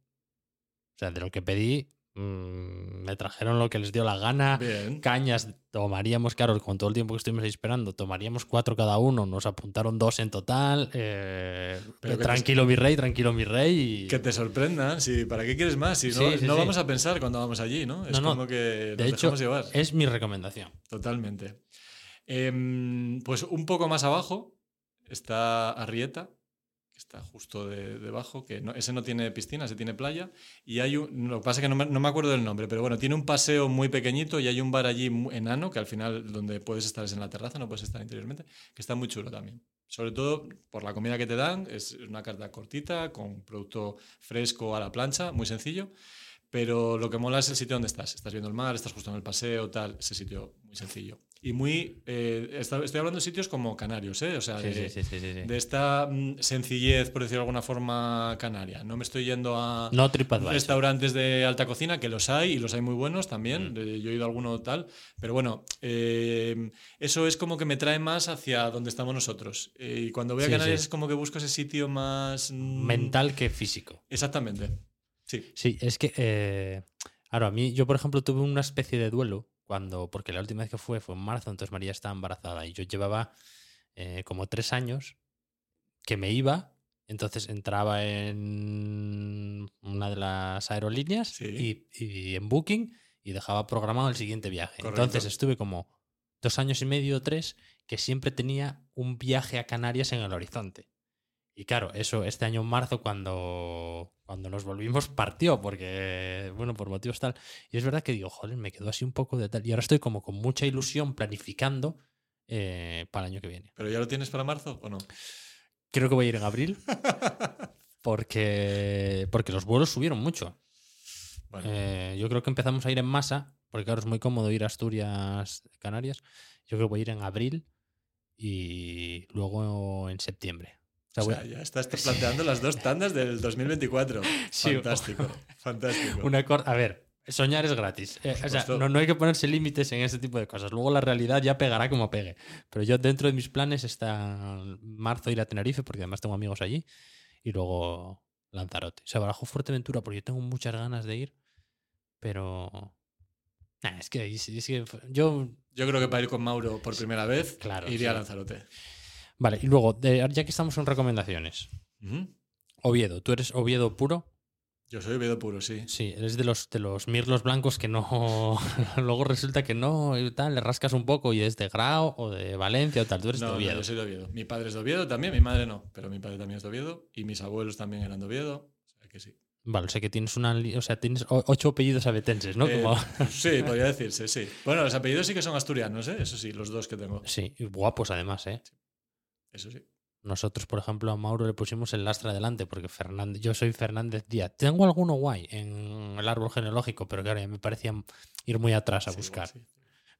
o sea, de lo que pedí, mm, me trajeron lo que les dio la gana. Bien. Cañas tomaríamos, claro, con todo el tiempo que estuvimos ahí esperando, tomaríamos cuatro cada uno, nos apuntaron dos en total. eh, Pero que te- tranquilo mi rey, tranquilo mi rey. Y... Que te sorprendan, si, ¿para qué quieres más? Si no, Sí, sí, no sí. vamos a pensar cuando vamos allí, ¿no? Es No, no. como que nos De hecho, llevar. es mi recomendación. Totalmente. Em, pues un poco más abajo está Arrieta, está justo de- debajo, que ese no tiene piscina, ese tiene playa. Y hay un, lo que pasa es que no me, no me acuerdo del nombre, pero bueno, tiene un paseo muy pequeñito y hay un bar allí enano, que al final donde puedes estar es en la terraza, no puedes estar interiormente, que está muy chulo también. Sobre todo por la comida que te dan, es una carta cortita, con producto fresco a la plancha, muy sencillo. Pero lo que mola es el sitio donde estás. Estás viendo el mar, estás justo en el paseo, tal. Ese sitio muy sencillo. Y muy... eh, está- estoy hablando de sitios como canarios, ¿eh? O sea, Sí, de, sí, sí, de esta mm, sencillez, por decirlo de alguna forma, canaria. No me estoy yendo a No restaurantes de alta cocina, que los hay y los hay muy buenos también. Mm. Yo he ido a alguno tal. Pero bueno, eh, eso es como que me trae más hacia donde estamos nosotros. Eh, y cuando voy a Canarias es como que busco ese sitio más... mm, Mental que físico. Exactamente. Sí. Sí, es que, claro, a mí, yo por ejemplo tuve una especie de duelo cuando, porque la última vez que fue fue en marzo, entonces María estaba embarazada y yo llevaba eh, como tres años que me iba, entonces entraba en una de las aerolíneas Sí. y, y en Booking y dejaba programado el siguiente viaje. Correcto. Entonces estuve como dos años y medio o tres que siempre tenía un viaje a Canarias en el horizonte. Y claro, eso este año en marzo, cuando, cuando nos volvimos, partió, porque, bueno, por motivos tal. Y es verdad que digo, joder, me quedó así un poco de tal. Y ahora estoy como con mucha ilusión planificando eh, para el año que viene. ¿Pero ya lo tienes para marzo o no? Creo que voy a ir en abril, porque, porque los vuelos subieron mucho. Eh, yo creo que empezamos a ir en masa, porque claro, es muy cómodo ir a Asturias, Canarias. Yo creo que voy a ir en abril y luego en septiembre. O sea, o sea, ya estás planteando las dos tandas del 2024. Sí, fantástico, fantástico. Una a ver, soñar es gratis. Eh, o sea, no, no hay que ponerse límites en ese tipo de cosas. Luego la realidad ya pegará como pegue. Pero yo dentro de mis planes está marzo ir a Tenerife, porque además tengo amigos allí, y luego Lanzarote. Se barajó Fuerteventura porque yo tengo muchas ganas de ir, pero... Nah, es que, es que yo... Yo creo que para ir con Mauro por primera vez, Claro, iría a. Lanzarote. Vale, y luego, de- ya que estamos en recomendaciones. Ujú. Oviedo, ¿tú eres Oviedo puro? Yo soy Oviedo puro, sí. Sí, eres de los, de los mirlos blancos que no. Luego resulta que no, y tal, le rascas un poco y es de Grau o de Valencia o tal. Tú eres No, de no, Oviedo. yo soy de Oviedo. Mi padre es de Oviedo también, mi madre no, pero mi padre también es de Oviedo y mis abuelos también eran de Oviedo. O sea que sí. Vale, o sea que tienes una. O sea, tienes ocho apellidos abetenses, ¿no? Eh, Como- sí, podría decirse, sí. Bueno, los apellidos sí que son asturianos, ¿eh? Eso sí, los dos que tengo. Sí, guapos además, ¿eh? Eso sí. Nosotros, por ejemplo, a Mauro le pusimos el lastre adelante porque Fernández, yo soy Fernández Díaz. Tengo alguno guay en el árbol genealógico, pero claro, ya me parecía ir muy atrás a Sí, buscar. sí.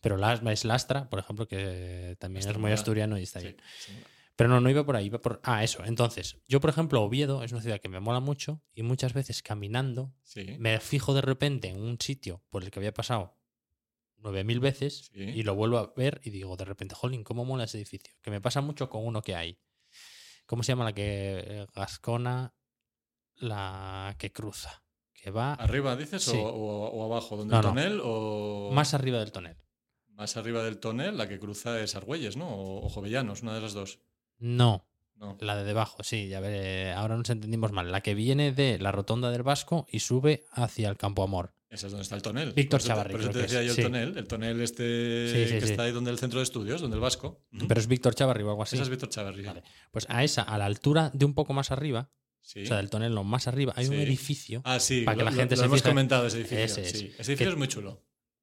Pero las- es Lastra, por ejemplo, que también Está es muy asturiano y está Sí, bien. Pero no, no iba por ahí, iba por... Ah, eso. Entonces, yo, por ejemplo, Oviedo es una ciudad que me mola mucho y muchas veces caminando me fijo de repente en un sitio por el que había pasado 9.000 veces Sí. y lo vuelvo a ver y digo, de repente, jolín, ¿cómo mola ese edificio? Que me pasa mucho con uno que hay. ¿Cómo se llama la que eh, Gascona, la que cruza? Que va ¿Arriba dices Sí. o, o- o abajo? ¿Donde No, el no. tonel o más arriba del tonel. más arriba del tonel? La que cruza es Argüelles, ¿no? O, o Jovellanos, una de las dos. No, No. La de debajo, sí, ya veré. Ahora nos entendimos mal. La que viene de la rotonda del Vasco y sube hacia el Campo Amor. Esa es donde está el tonel. Víctor Chavarri, Por eso te decía es. yo el Sí. tonel. El tonel este Sí, sí, que está ahí donde el centro de estudios, donde el Vasco. Ujú. Pero es Víctor Chavarri o algo así. Esa es Víctor Chavarri. Vale. Pues a esa, a la altura de un poco más arriba, Sí. o sea, del tonel, no, más arriba, hay un edificio, Ah, sí. para que lo, la gente lo- se lo hemos fije. comentado ese edificio. Ese es. sí. Ese edificio Que- es muy chulo.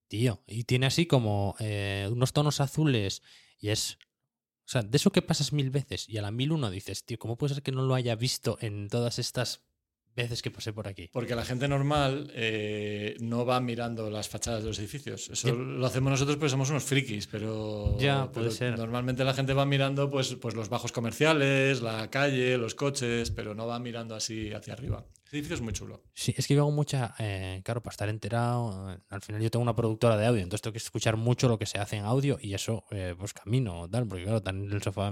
tío, y tiene así como eh, unos tonos azules y es... O sea, de eso que pasas mil veces y a la mil uno dices, tío, ¿cómo puede ser que no lo haya visto en todas estas veces que pasé por aquí? Porque la gente normal eh, no va mirando las fachadas de los edificios. Eso lo hacemos nosotros porque somos unos frikis, pero, Ya, puede pero ser. normalmente la gente va mirando pues, pues los bajos comerciales, la calle, los coches, pero no va mirando así hacia arriba. Ese edificio es muy chulo. Sí, es que yo hago mucha, eh, claro, para estar enterado, eh, al final yo tengo una productora de audio, entonces tengo que escuchar mucho lo que se hace en audio y eso, eh, pues camino, tal, porque claro, tan en el sofá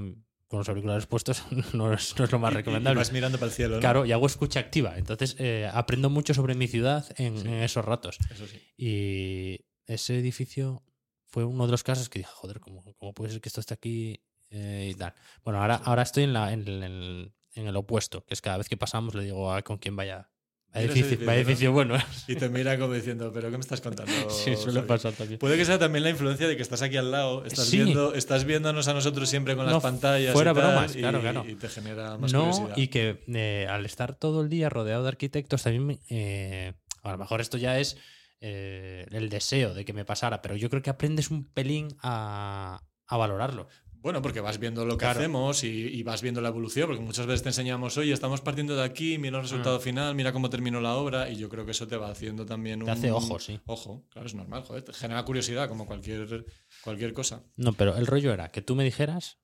con los auriculares puestos no es, no es lo más Y- y- y recomendable. vas mirando para el cielo, ¿no? Claro, y hago escucha activa, entonces eh, aprendo mucho sobre mi ciudad en, Sí. en esos ratos. Eso sí. Y ese edificio fue uno de los casos que dije, joder, ¿cómo, cómo puede ser que esto esté aquí eh, y tal? Bueno, ahora, Sí. ahora estoy en, la, en, el, en el opuesto, que es cada vez que pasamos le digo a con quién vaya. Ese edificio, vaya edificio, edificio bueno. Y te mira como diciendo, ¿pero qué me estás contando? sí, suele Javi?". pasar también. Puede que sea también la influencia de que estás aquí al lado, estás, Sí. viendo, estás viéndonos a nosotros siempre con No, las pantallas. fuera y tal, bromas, y- claro, claro. Y te genera más No, curiosidad. y que eh, al estar todo el día rodeado de arquitectos, también eh, a lo mejor esto ya es eh, el deseo de que me pasara, pero yo creo que aprendes un pelín a, a valorarlo. Bueno, porque vas viendo lo que Claro. hacemos y, y vas viendo la evolución, porque muchas veces te enseñamos, oye, estamos partiendo de aquí, mira el resultado final, mira cómo terminó la obra, y yo creo que eso te va haciendo también un... Te hace ojo, sí. Ojo, claro, es normal, joder, te genera curiosidad como cualquier, cualquier cosa. No, pero el rollo era que tú me dijeras,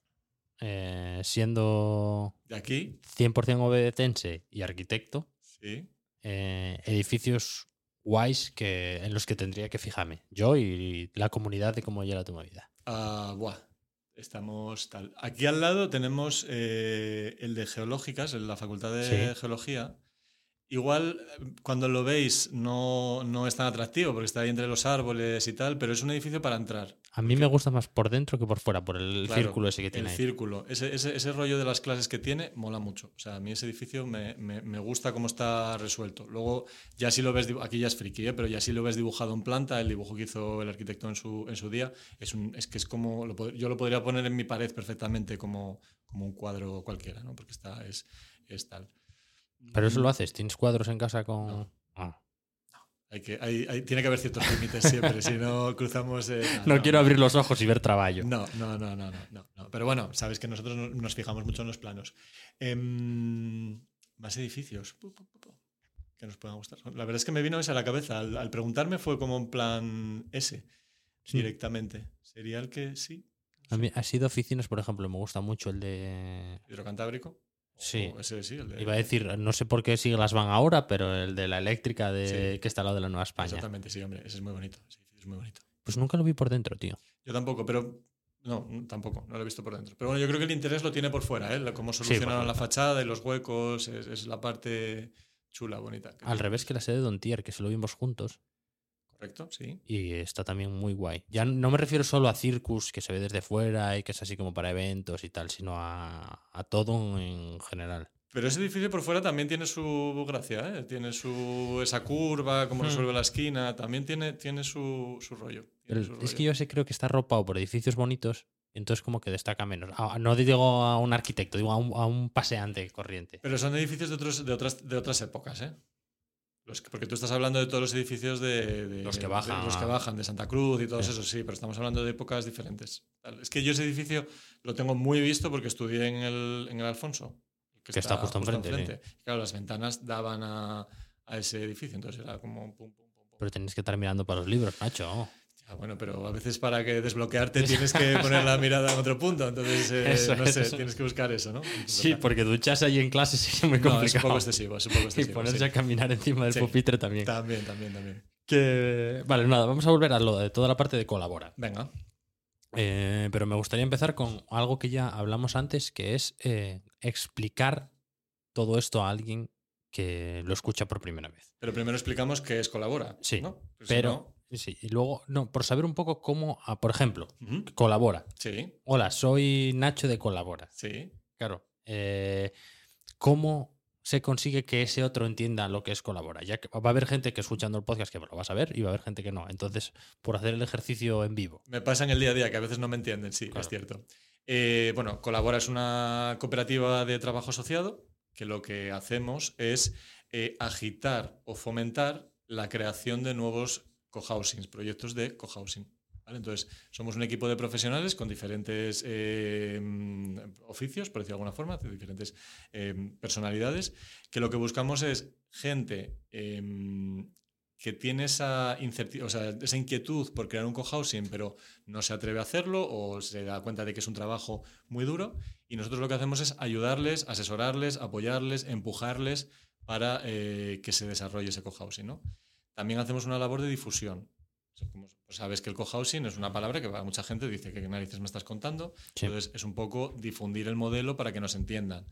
eh, siendo De aquí, 100% obedetense y arquitecto, sí, eh, edificios guays que, en los que tendría que fijarme. Yo y la comunidad de cómo llega tu vida. Ah, buah, estamos tal. Aquí al lado tenemos eh, el de Geológicas, en la Facultad de Sí. Geología. Igual eh, cuando lo veis no, no es tan atractivo porque está ahí entre los árboles y tal, pero es un edificio para entrar. A mí me gusta más por dentro que por fuera, por el Claro, círculo ese que tiene El ahí. círculo, ese, ese, ese rollo de las clases que tiene mola mucho. O sea, a mí ese edificio me, me- me gusta cómo está resuelto. Luego, ya si lo ves, aquí ya es friki, ¿eh? pero ya si lo ves dibujado en planta, el dibujo que hizo el arquitecto en su, en su día, es, un, es que es como, lo yo lo podría poner en mi pared perfectamente como, como un cuadro cualquiera, ¿no? porque está, es, es tal. Pero eso lo haces, ¿tienes cuadros en casa con...? No. Ah. Hay que, hay- hay- tiene que haber ciertos límites siempre, si no cruzamos... eh, No, quiero abrir los ojos y ver trabajo. No, no, no, no, no, no. Pero bueno, sabes que nosotros no- nos fijamos mucho en los planos. Em, más edificios. Que nos puedan gustar. La verdad es que me vino ese a la cabeza. Al, al preguntarme fue como en plan ese, Sí. directamente. Sería el que sí. A mí, así de oficinas, por ejemplo, me gusta mucho el de... Hidrocantábrico. Sí. O ese sí, el de. Iba a decir, no sé por qué siglas van ahora, pero el de la eléctrica de, Sí. que está al lado de la Nueva España. Exactamente, sí, hombre. Ese es muy bonito. es muy bonito. Pues nunca lo vi por dentro, tío. Yo tampoco, pero. No, tampoco, no lo he visto por dentro. Pero bueno, yo creo que el interés lo tiene por fuera, ¿eh? Cómo solucionaron la fachada y los huecos, es, es la parte chula, bonita. Al revés que la sede de Don Tier, que se lo vimos juntos. Correcto, sí. Y está también muy guay. Ya no me refiero solo a Circus, que se ve desde fuera y que es así como para eventos y tal, sino a, a todo en general. Pero ese edificio por fuera también tiene su gracia, ¿eh? Tiene su, esa curva, cómo Hmm. resuelve la esquina, también tiene, tiene su, su rollo. tiene es que yo sé creo que está arropado por edificios bonitos, entonces como que destaca menos. No digo a un arquitecto, digo a un, a un paseante corriente. Pero son edificios de, otros, de, otras, de otras épocas, ¿eh? Los que- porque tú estás hablando de todos los edificios de, de- Los que de- bajan los que a- bajan, de Santa Cruz y todos Sí. esos, sí, pero estamos hablando de épocas diferentes. Es que yo ese edificio lo tengo muy visto porque estudié en el, en el Alfonso. Que está justo enfrente, sí. Y Claro, las ventanas daban a, a ese edificio, entonces era como pum, pum, pum, pum. Pero tenéis que estar mirando para los libros, Nacho. Ya, bueno, pero a veces para que desbloquearte tienes que poner la mirada en otro punto, entonces eh, Eso no sé, eso. tienes que buscar eso, ¿no? Entonces, Sí, ¿verdad? porque ducharse ahí en clase es muy No, es un complicado. poco excesivo, es un poco y excesivo. ponerse sí. a caminar encima del Sí. pupitre también. También, también, también. Que... Vale, nada, vamos a volver a lo de toda la parte de colabora. Venga. Eh, pero me gustaría empezar con algo que ya hablamos antes, que es eh, explicar todo esto a alguien que lo escucha por primera vez. Pero primero explicamos qué es colabora. Sí, ¿no? Pues si Pero, sí, y luego, no, por saber un poco cómo, ah, por ejemplo, colabora. Sí, Hola, soy Nacho de Colabora. sí. Claro. eh, ¿Cómo se consigue que ese otro entienda lo que es colabora? Ya que va a haber gente que escuchando el podcast que lo va a saber y va a haber gente que no. Entonces, por hacer el ejercicio en vivo. Me pasa en el día a día que a veces no me entienden, sí, Claro. es cierto. Eh, bueno, Colabora es una cooperativa de trabajo asociado que lo que hacemos es eh, agitar o fomentar la creación de nuevos cohousings, proyectos de cohousing. ¿vale? Entonces, somos un equipo de profesionales con diferentes eh, oficios, por decirlo de alguna forma, de diferentes eh, personalidades, que lo que buscamos es gente em, que tiene esa, o sea, esa inquietud por crear un cohousing, pero no se atreve a hacerlo o se da cuenta de que es un trabajo muy duro. Y nosotros lo que hacemos es ayudarles, asesorarles, apoyarles, empujarles para eh, que se desarrolle ese cohousing. ¿no? También hacemos una labor de difusión. Pues sabes que el cohousing es una palabra que para mucha gente dice que qué narices me estás contando. Sí. Entonces es un poco difundir el modelo para que nos entiendan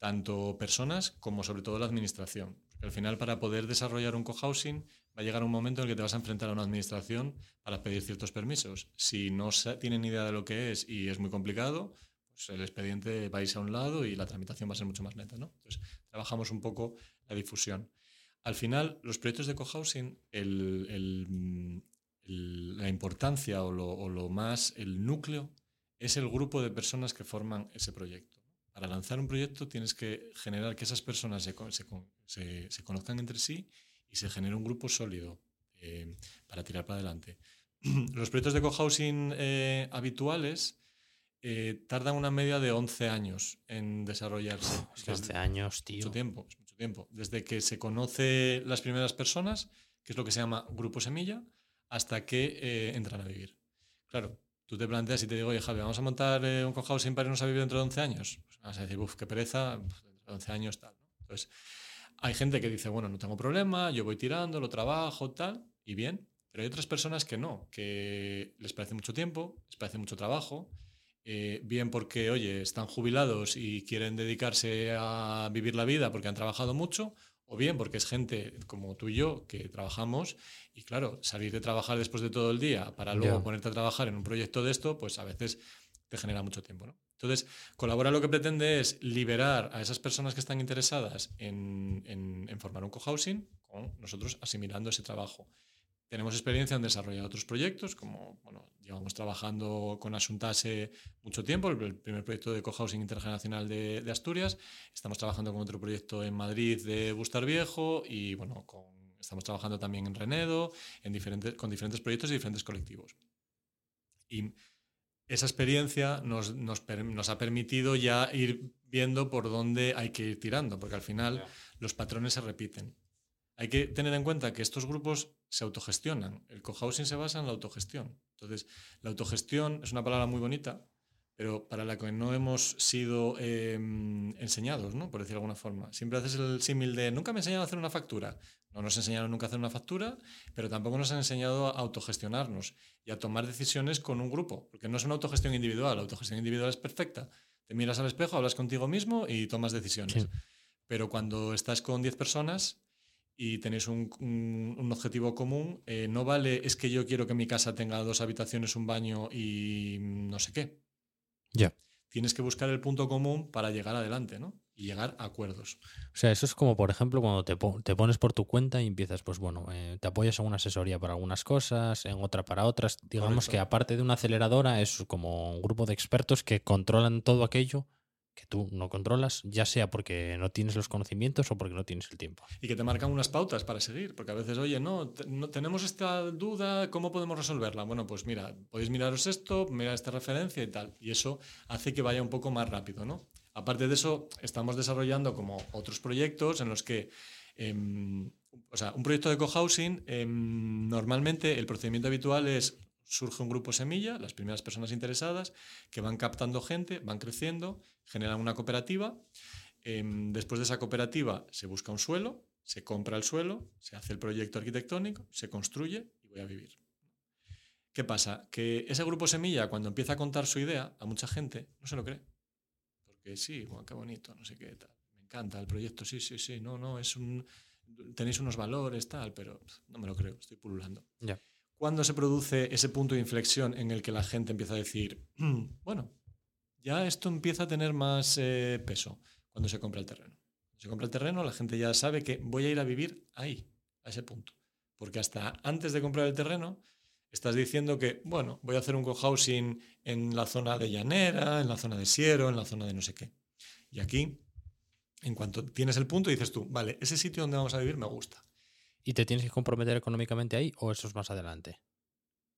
tanto personas como sobre todo la administración. Porque al final para poder desarrollar un cohousing va a llegar un momento en el que te vas a enfrentar a una administración para pedir ciertos permisos. Si no tienen idea de lo que es y es muy complicado, pues el expediente va a irse a un lado y la tramitación va a ser mucho más lenta. ¿no? Entonces trabajamos un poco la difusión. Al final, los proyectos de cohousing, el, el, el- la importancia o lo, o lo más, el núcleo, es el grupo de personas que forman ese proyecto. Para lanzar un proyecto tienes que generar que esas personas se, con- se con- se- se conozcan entre sí y se genere un grupo sólido eh, para tirar para adelante. Los proyectos de cohousing eh, habituales eh, tardan una media de 11 años en desarrollarse. Es que 11 años, tío. Mucho tiempo, es mucho tiempo. Desde que se conoce las primeras personas, que es lo que se llama grupo semilla, hasta que eh, entran a vivir. Claro, tú te planteas y te digo, oye, Javi, vamos a montar eh, un cohousing para irnos a vivir dentro de 11 años. Pues vas a decir, uff, qué pereza, dentro de 11 años tal. Entonces, hay gente que dice, bueno, no tengo problema, yo voy tirando, lo trabajo, tal, y bien. Pero hay otras personas que no, que les parece mucho tiempo, les parece mucho trabajo, eh, bien porque, oye, están jubilados y quieren dedicarse a vivir la vida porque han trabajado mucho, o bien porque es gente como tú y yo que trabajamos y claro, salir de trabajar después de todo el día para luego ponerte a trabajar en un proyecto de esto, pues a veces te genera mucho tiempo. ¿no? Entonces, Colabora lo que pretende es liberar a esas personas que están interesadas en, en formar un cohousing con nosotros asimilando ese trabajo. Tenemos experiencia en desarrollar otros proyectos, como bueno, llevamos trabajando con Asuntase mucho tiempo, el primer proyecto de cohousing intergeneracional de, de, Asturias. Estamos trabajando con otro proyecto en Madrid de Bustar Viejo y bueno, con, estamos trabajando también en Renedo, en diferentes, con diferentes proyectos y diferentes colectivos. Y esa experiencia nos, nos, nos, ha permitido ya ir viendo por dónde hay que ir tirando, porque al final yeah. los patrones se repiten. Hay que tener en cuenta que estos grupos se autogestionan. El cohousing se basa en la autogestión. Entonces, la autogestión es una palabra muy bonita, pero para la que no hemos sido eh, enseñados, ¿no? por decir de alguna forma. Siempre haces el símil de, nunca me enseñaron a hacer una factura. No nos enseñaron nunca a hacer una factura, pero tampoco nos han enseñado a autogestionarnos y a tomar decisiones con un grupo, porque no es una autogestión individual. La autogestión individual es perfecta. Te miras al espejo, hablas contigo mismo y tomas decisiones. Sí. Pero cuando estás con 10 personas, y tenéis un, un, un objetivo común, eh, no vale es que yo quiero que mi casa tenga dos habitaciones, un baño y no sé qué. Ya. Yeah. Tienes que buscar el punto común para llegar adelante, ¿no? Y llegar a acuerdos. O sea, eso es como, por ejemplo, cuando te, po te pones por tu cuenta y empiezas, pues bueno, eh, te apoyas en una asesoría para algunas cosas, en otra para otras. Digamos Correcto. que aparte de una aceleradora, es como un grupo de expertos que controlan todo aquello que tú no controlas, ya sea porque no tienes los conocimientos o porque no tienes el tiempo. Y que te marcan unas pautas para seguir, porque a veces, oye, no, no tenemos esta duda, ¿cómo podemos resolverla? Bueno, pues mira, podéis miraros esto, mirar esta referencia y tal. Y eso hace que vaya un poco más rápido, ¿no? Aparte de eso, estamos desarrollando como otros proyectos en los que eh, o sea, un proyecto de cohousing, eh, normalmente el procedimiento habitual es surge un grupo semilla, las primeras personas interesadas, que van captando gente, van creciendo, generan una cooperativa. Eh, después de esa cooperativa se busca un suelo, se compra el suelo, se hace el proyecto arquitectónico, se construye y voy a vivir. ¿Qué pasa? Que ese grupo semilla, cuando empieza a contar su idea a mucha gente, no se lo cree. Porque sí, bueno, qué bonito, no sé qué tal. Me encanta el proyecto, sí, sí, sí, no, no, es un. Tenéis unos valores, tal, pero no me lo creo, estoy pululando. Yeah. ¿Cuándo se produce ese punto de inflexión en el que la gente empieza a decir, bueno, ya esto empieza a tener más eh, peso cuando se compra el terreno? Se compra el terreno, la gente ya sabe que voy a ir a vivir ahí, a ese punto. Porque hasta antes de comprar el terreno, estás diciendo que, bueno, voy a hacer un cohousing en la zona de Llanera, en la zona de Siero, en la zona de no sé qué. Y aquí, en cuanto tienes el punto, dices tú, vale, ese sitio donde vamos a vivir me gusta. ¿Y te tienes que comprometer económicamente ahí o eso es más adelante?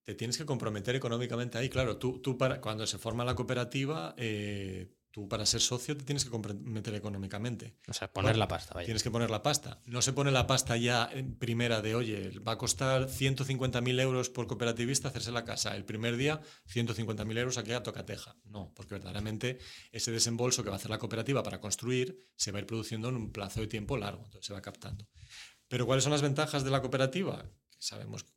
Te tienes que comprometer económicamente ahí, claro. Tú, tú para, cuando se forma la cooperativa, eh, tú para ser socio te tienes que comprometer económicamente. O sea, poner bueno, la pasta, vaya. Tienes que poner la pasta. No se pone la pasta ya en primera de, oye, va a costar 150.000 euros por cooperativista hacerse la casa. El primer día, 150.000 euros aquí a tocateja. No, porque verdaderamente ese desembolso que va a hacer la cooperativa para construir se va a ir produciendo en un plazo de tiempo largo, entonces se va captando. Pero ¿cuáles son las ventajas de la cooperativa? Que sabemos que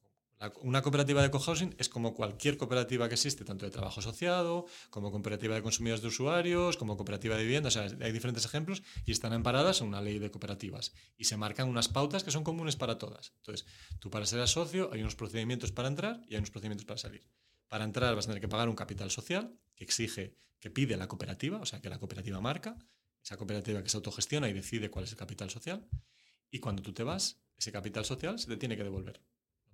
una cooperativa de cohousing es como cualquier cooperativa que existe, tanto de trabajo asociado, como cooperativa de consumidores de usuarios, como cooperativa de vivienda. O sea, hay diferentes ejemplos y están amparadas en una ley de cooperativas. Y se marcan unas pautas que son comunes para todas. Entonces, tú para ser socio hay unos procedimientos para entrar y hay unos procedimientos para salir. Para entrar vas a tener que pagar un capital social que exige, que pide la cooperativa, o sea, que la cooperativa marca, esa cooperativa que se autogestiona y decide cuál es el capital social. Y cuando tú te vas, ese capital social se te tiene que devolver.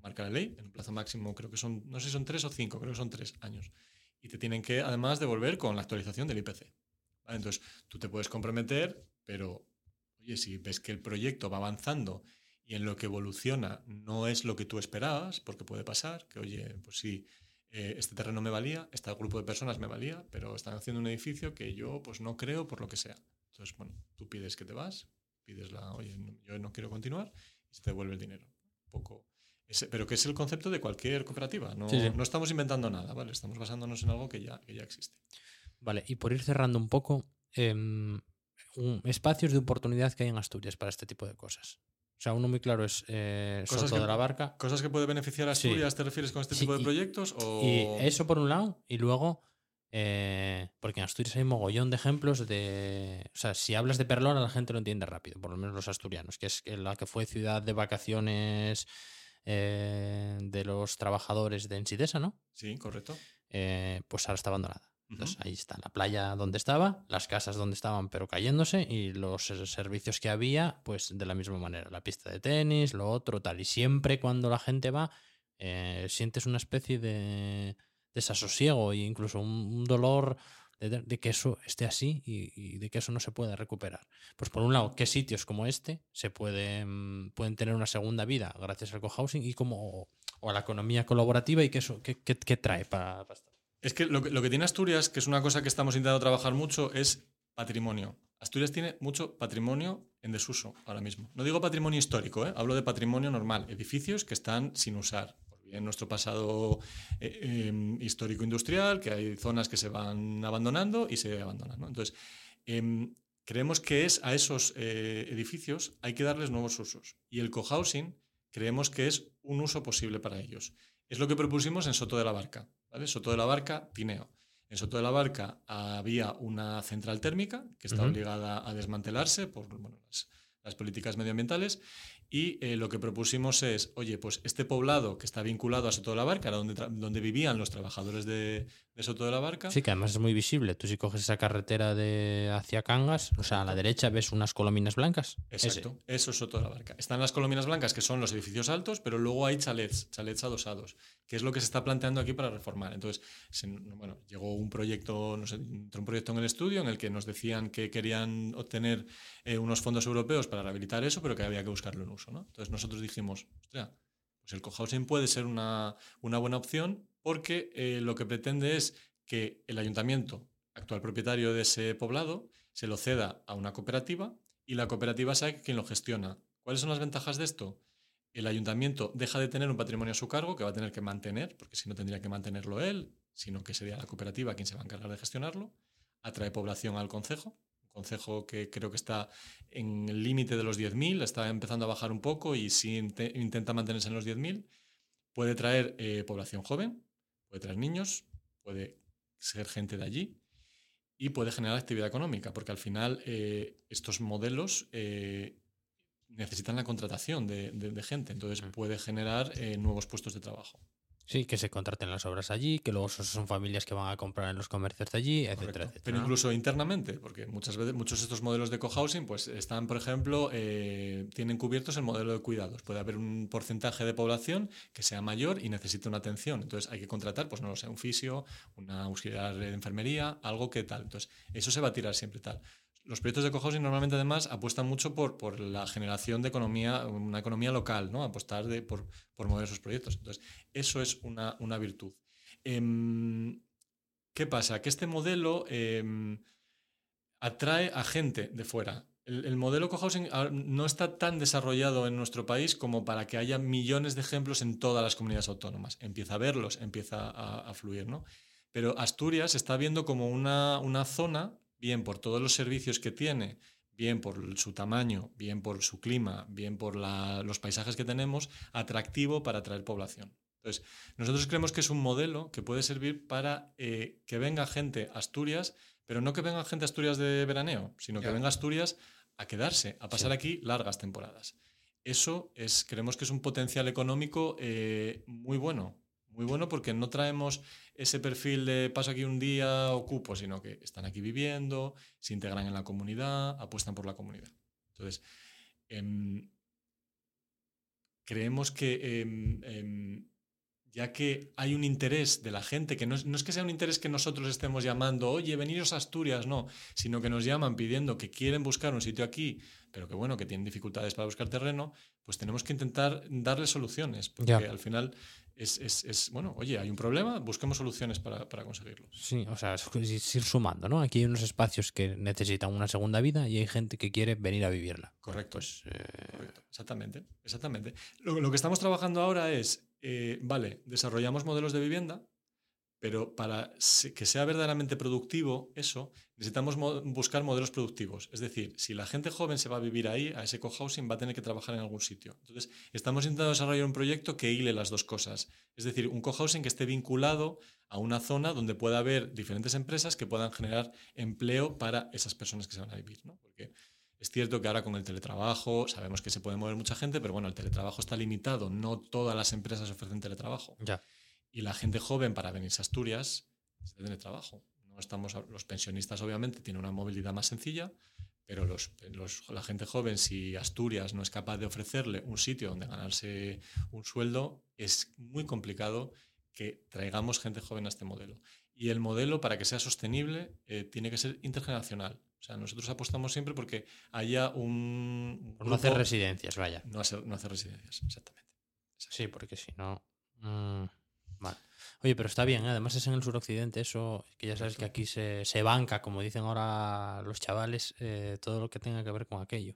Marca la ley en un plazo máximo, creo que son, no sé si son tres o cinco, creo que son tres años. Y te tienen que además devolver con la actualización del IPC. Entonces, tú te puedes comprometer, pero, oye, si ves que el proyecto va avanzando y en lo que evoluciona no es lo que tú esperabas, porque puede pasar, que, oye, pues sí, eh, este terreno me valía, este grupo de personas me valía, pero están haciendo un edificio que yo pues no creo por lo que sea. Entonces, bueno, tú pides que te vas, pides la, oye, yo no quiero continuar y se te devuelve el dinero. poco, pero que es el concepto de cualquier cooperativa. No, no, estamos inventando nada, ¿vale? Estamos basándonos en algo que ya, que ya existe. Vale, y por ir cerrando un poco, em, espacios de oportunidad que hay en Asturias para este tipo de cosas. O sea, uno muy claro es eh, cosas de la Barca. ¿Cosas que puede beneficiar a Asturias te refieres con este tipo de proyectos? Y eso por un lado, y luego, eh, porque en Asturias hay mogollón de ejemplos de... O sea, si hablas de Perlona la gente lo entiende rápido, por lo menos los asturianos, que es la que fue ciudad de vacaciones eh, de los trabajadores de Ensidesa, ¿no? Sí, correcto. Eh, pues ahora está abandonada. Entonces ahí está la playa donde estaba, las casas donde estaban pero cayéndose y los servicios que había pues de la misma manera, la pista de tenis, lo otro, tal. Y siempre cuando la gente va eh, sientes una especie de desasosiego e incluso un, dolor de, que eso esté así y, de que eso no se pueda recuperar. Pues por un lado, ¿qué sitios como este se pueden, pueden tener una segunda vida gracias al cohousing y como o a la economía colaborativa y que eso qué, trae para, para es que lo, que tiene Asturias, que es una cosa que estamos intentando trabajar mucho, es patrimonio. Asturias tiene mucho patrimonio en desuso ahora mismo. No digo patrimonio histórico, ¿eh? hablo de patrimonio normal, edificios que están sin usar. En nuestro pasado eh, em, histórico-industrial, que hay zonas que se van abandonando y se abandonan. Entonces, em, creemos que es a esos eh, edificios hay que darles nuevos usos. Y el cohousing creemos que es un uso posible para ellos. Es lo que propusimos en Soto de la Barca. Soto de la Barca, Tineo. En Soto de la Barca había una central térmica que está obligada a desmantelarse por las políticas medioambientales y eh, lo que propusimos es, oye, pues este poblado que está vinculado a Soto de la Barca, era donde, donde vivían los trabajadores de, Soto de la Barca. Sí, que además es muy visible. Tú si coges esa carretera de hacia Cangas, o sea, a la derecha ves unas colombinas blancas. Exacto, eso es Soto de la Barca. Están las colombinas blancas, que son los edificios altos, pero luego hay chalets, chalets adosados, que es lo que se está planteando aquí para reformar. Entonces, bueno, llegó un proyecto, no sé, un proyecto en el estudio en el que nos decían que querían obtener eh, unos fondos europeos para rehabilitar eso, pero que había que buscarlo en entonces nosotros dijimos, ostras, pues el cohousing puede ser una, buena opción porque eh, lo que pretende es que el ayuntamiento, actual propietario de ese poblado, se lo ceda a una cooperativa y la cooperativa sabe quién lo gestiona. ¿Cuáles son las ventajas de esto? El ayuntamiento deja de tener un patrimonio a su cargo que va a tener que mantener, porque si no tendría que mantenerlo él, sino que sería la cooperativa quien se va a encargar de gestionarlo. Atrae población al concejo, concejo que creo que está en el límite de los 10.000, está empezando a bajar un poco y si intenta mantenerse en los 10.000, puede traer eh, población joven, puede traer niños, puede ser gente de allí y puede generar actividad económica, porque al final eh, estos modelos eh, necesitan la contratación de, de gente, entonces puede generar nuevos puestos de trabajo. Sí, que se contraten las obras allí, que luego son familias que van a comprar en los comercios de allí, etcétera, Pero incluso internamente, porque muchas veces muchos de estos modelos de cohousing pues están, por ejemplo, eh, tienen cubiertos el modelo de cuidados. Puede haber un porcentaje de población que sea mayor y necesite una atención. Entonces hay que contratar, pues no lo sé, un fisio, una auxiliar de enfermería, algo que tal. Entonces eso se va a tirar siempre tal los proyectos de cohousing normalmente además apuestan mucho por, por la generación de economía, una economía local, ¿no? Apostar de, por, por mover esos proyectos. Entonces, eso es una, una virtud. Em, ¿Qué pasa? Que este modelo em, atrae a gente de fuera. El, modelo cohousing no está tan desarrollado en nuestro país como para que haya millones de ejemplos en todas las comunidades autónomas. Empieza a verlos, empieza a, a fluir, ¿no? Pero Asturias está viendo como una, una zona bien por todos los servicios que tiene, bien por su tamaño, bien por su clima, bien por los paisajes que tenemos, atractivo para atraer población. Entonces, nosotros creemos que es un modelo que puede servir para eh, que venga gente a Asturias, pero no que venga gente a Asturias de veraneo, sino que venga a Asturias a quedarse, a pasar aquí largas temporadas. Eso es, creemos que es un potencial económico eh, muy bueno, muy bueno porque no traemos ese perfil de paso aquí un día, ocupo, sino que están aquí viviendo, se integran en la comunidad, apuestan por la comunidad. Entonces, em, creemos que em, em, ya que hay un interés de la gente, que no es, no es, que sea un interés que nosotros estemos llamando, oye, veniros a Asturias, no, sino que nos llaman pidiendo que quieren buscar un sitio aquí, pero que bueno, que tienen dificultades para buscar terreno, pues tenemos que intentar darles soluciones, porque al final es, es, es, bueno, oye, hay un problema, busquemos soluciones para, para, conseguirlo. Sí, o sea, es ir sumando, ¿no? Aquí hay unos espacios que necesitan una segunda vida y hay gente que quiere venir a vivirla. Correcto. Pues, eh... Correcto. Exactamente, exactamente. Lo, lo, que estamos trabajando ahora es, eh, vale, desarrollamos modelos de vivienda, pero para que sea verdaderamente productivo eso, necesitamos mo buscar modelos productivos. Es decir, si la gente joven se va a vivir ahí, a ese cohousing, va a tener que trabajar en algún sitio. Entonces, estamos intentando desarrollar un proyecto que hile las dos cosas. Es decir, un cohousing que esté vinculado a una zona donde pueda haber diferentes empresas que puedan generar empleo para esas personas que se van a vivir. ¿no? Porque es cierto que ahora con el teletrabajo sabemos que se puede mover mucha gente, pero bueno, el teletrabajo está limitado. No todas las empresas ofrecen teletrabajo. Ya. Y la gente joven para venirse a Asturias necesita tener trabajo. No estamos, los pensionistas obviamente tienen una movilidad más sencilla, pero los, los, la gente joven, si Asturias no es capaz de ofrecerle un sitio donde ganarse un sueldo, es muy complicado que traigamos gente joven a este modelo. Y el modelo, para que sea sostenible, eh, tiene que ser intergeneracional. O sea, nosotros apostamos siempre porque haya un... No hacer residencias, vaya. No hacer, no hacer residencias, exactamente. Sí, porque si no... Mmm... Vale. Oye, pero está bien, ¿eh? además es en el suroccidente, eso que ya sabes que aquí se, se banca, como dicen ahora los chavales, eh, todo lo que tenga que ver con aquello.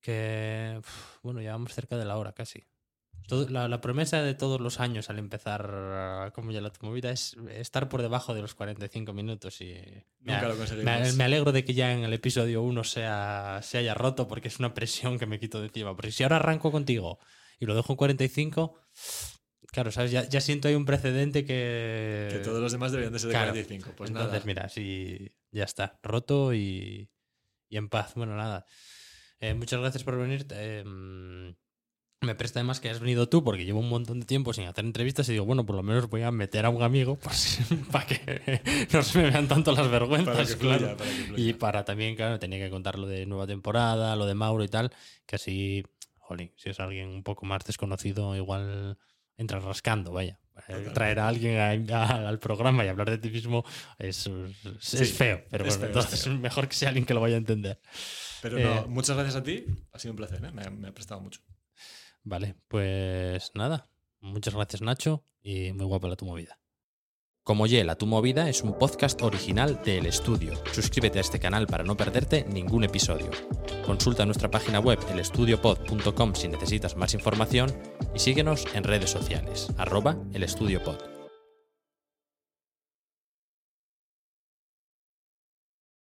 Que, bueno, ya vamos cerca de la hora casi. Todo, la, la, promesa de todos los años al empezar como ya la movida es estar por debajo de los 45 minutos y Nunca me, lo conseguimos. Me, me, alegro de que ya en el episodio 1 sea, se haya roto porque es una presión que me quito de encima. Porque si ahora arranco contigo y lo dejo en 45, Claro, ¿sabes? Ya, ya, siento ahí un precedente que. Que todos los demás deberían de ser de claro. 45. Pues Entonces, nada. mira, sí, ya está. Roto y, y en paz. Bueno, nada. Eh, muchas gracias por venir. Eh, me presta además que has venido tú porque llevo un montón de tiempo sin hacer entrevistas y digo, bueno, por lo menos voy a meter a un amigo pues, para que no se me vean tanto las vergüenzas. Para que fluya, claro. para que. Y para también, claro, tenía que contar lo de nueva temporada, lo de Mauro y tal, que así, jolín, si es alguien un poco más desconocido, igual entras rascando, vaya. Totalmente. Traer a alguien a, a, al programa y hablar de ti mismo es, es, Sí, es feo, pero es bueno, feo, es entonces feo. mejor que sea alguien que lo vaya a entender. Pero Eh, no, muchas gracias a ti. Ha sido un placer, ¿eh? me, me ha prestado mucho. Vale, pues nada. Muchas gracias, Nacho, y muy guapa la tu movida. Como Yela, tu movida es un podcast original de El Estudio. Suscríbete a este canal para no perderte ningún episodio. Consulta nuestra página web elestudiopod.com si necesitas más información y síguenos en redes sociales, arroba elestudiopod.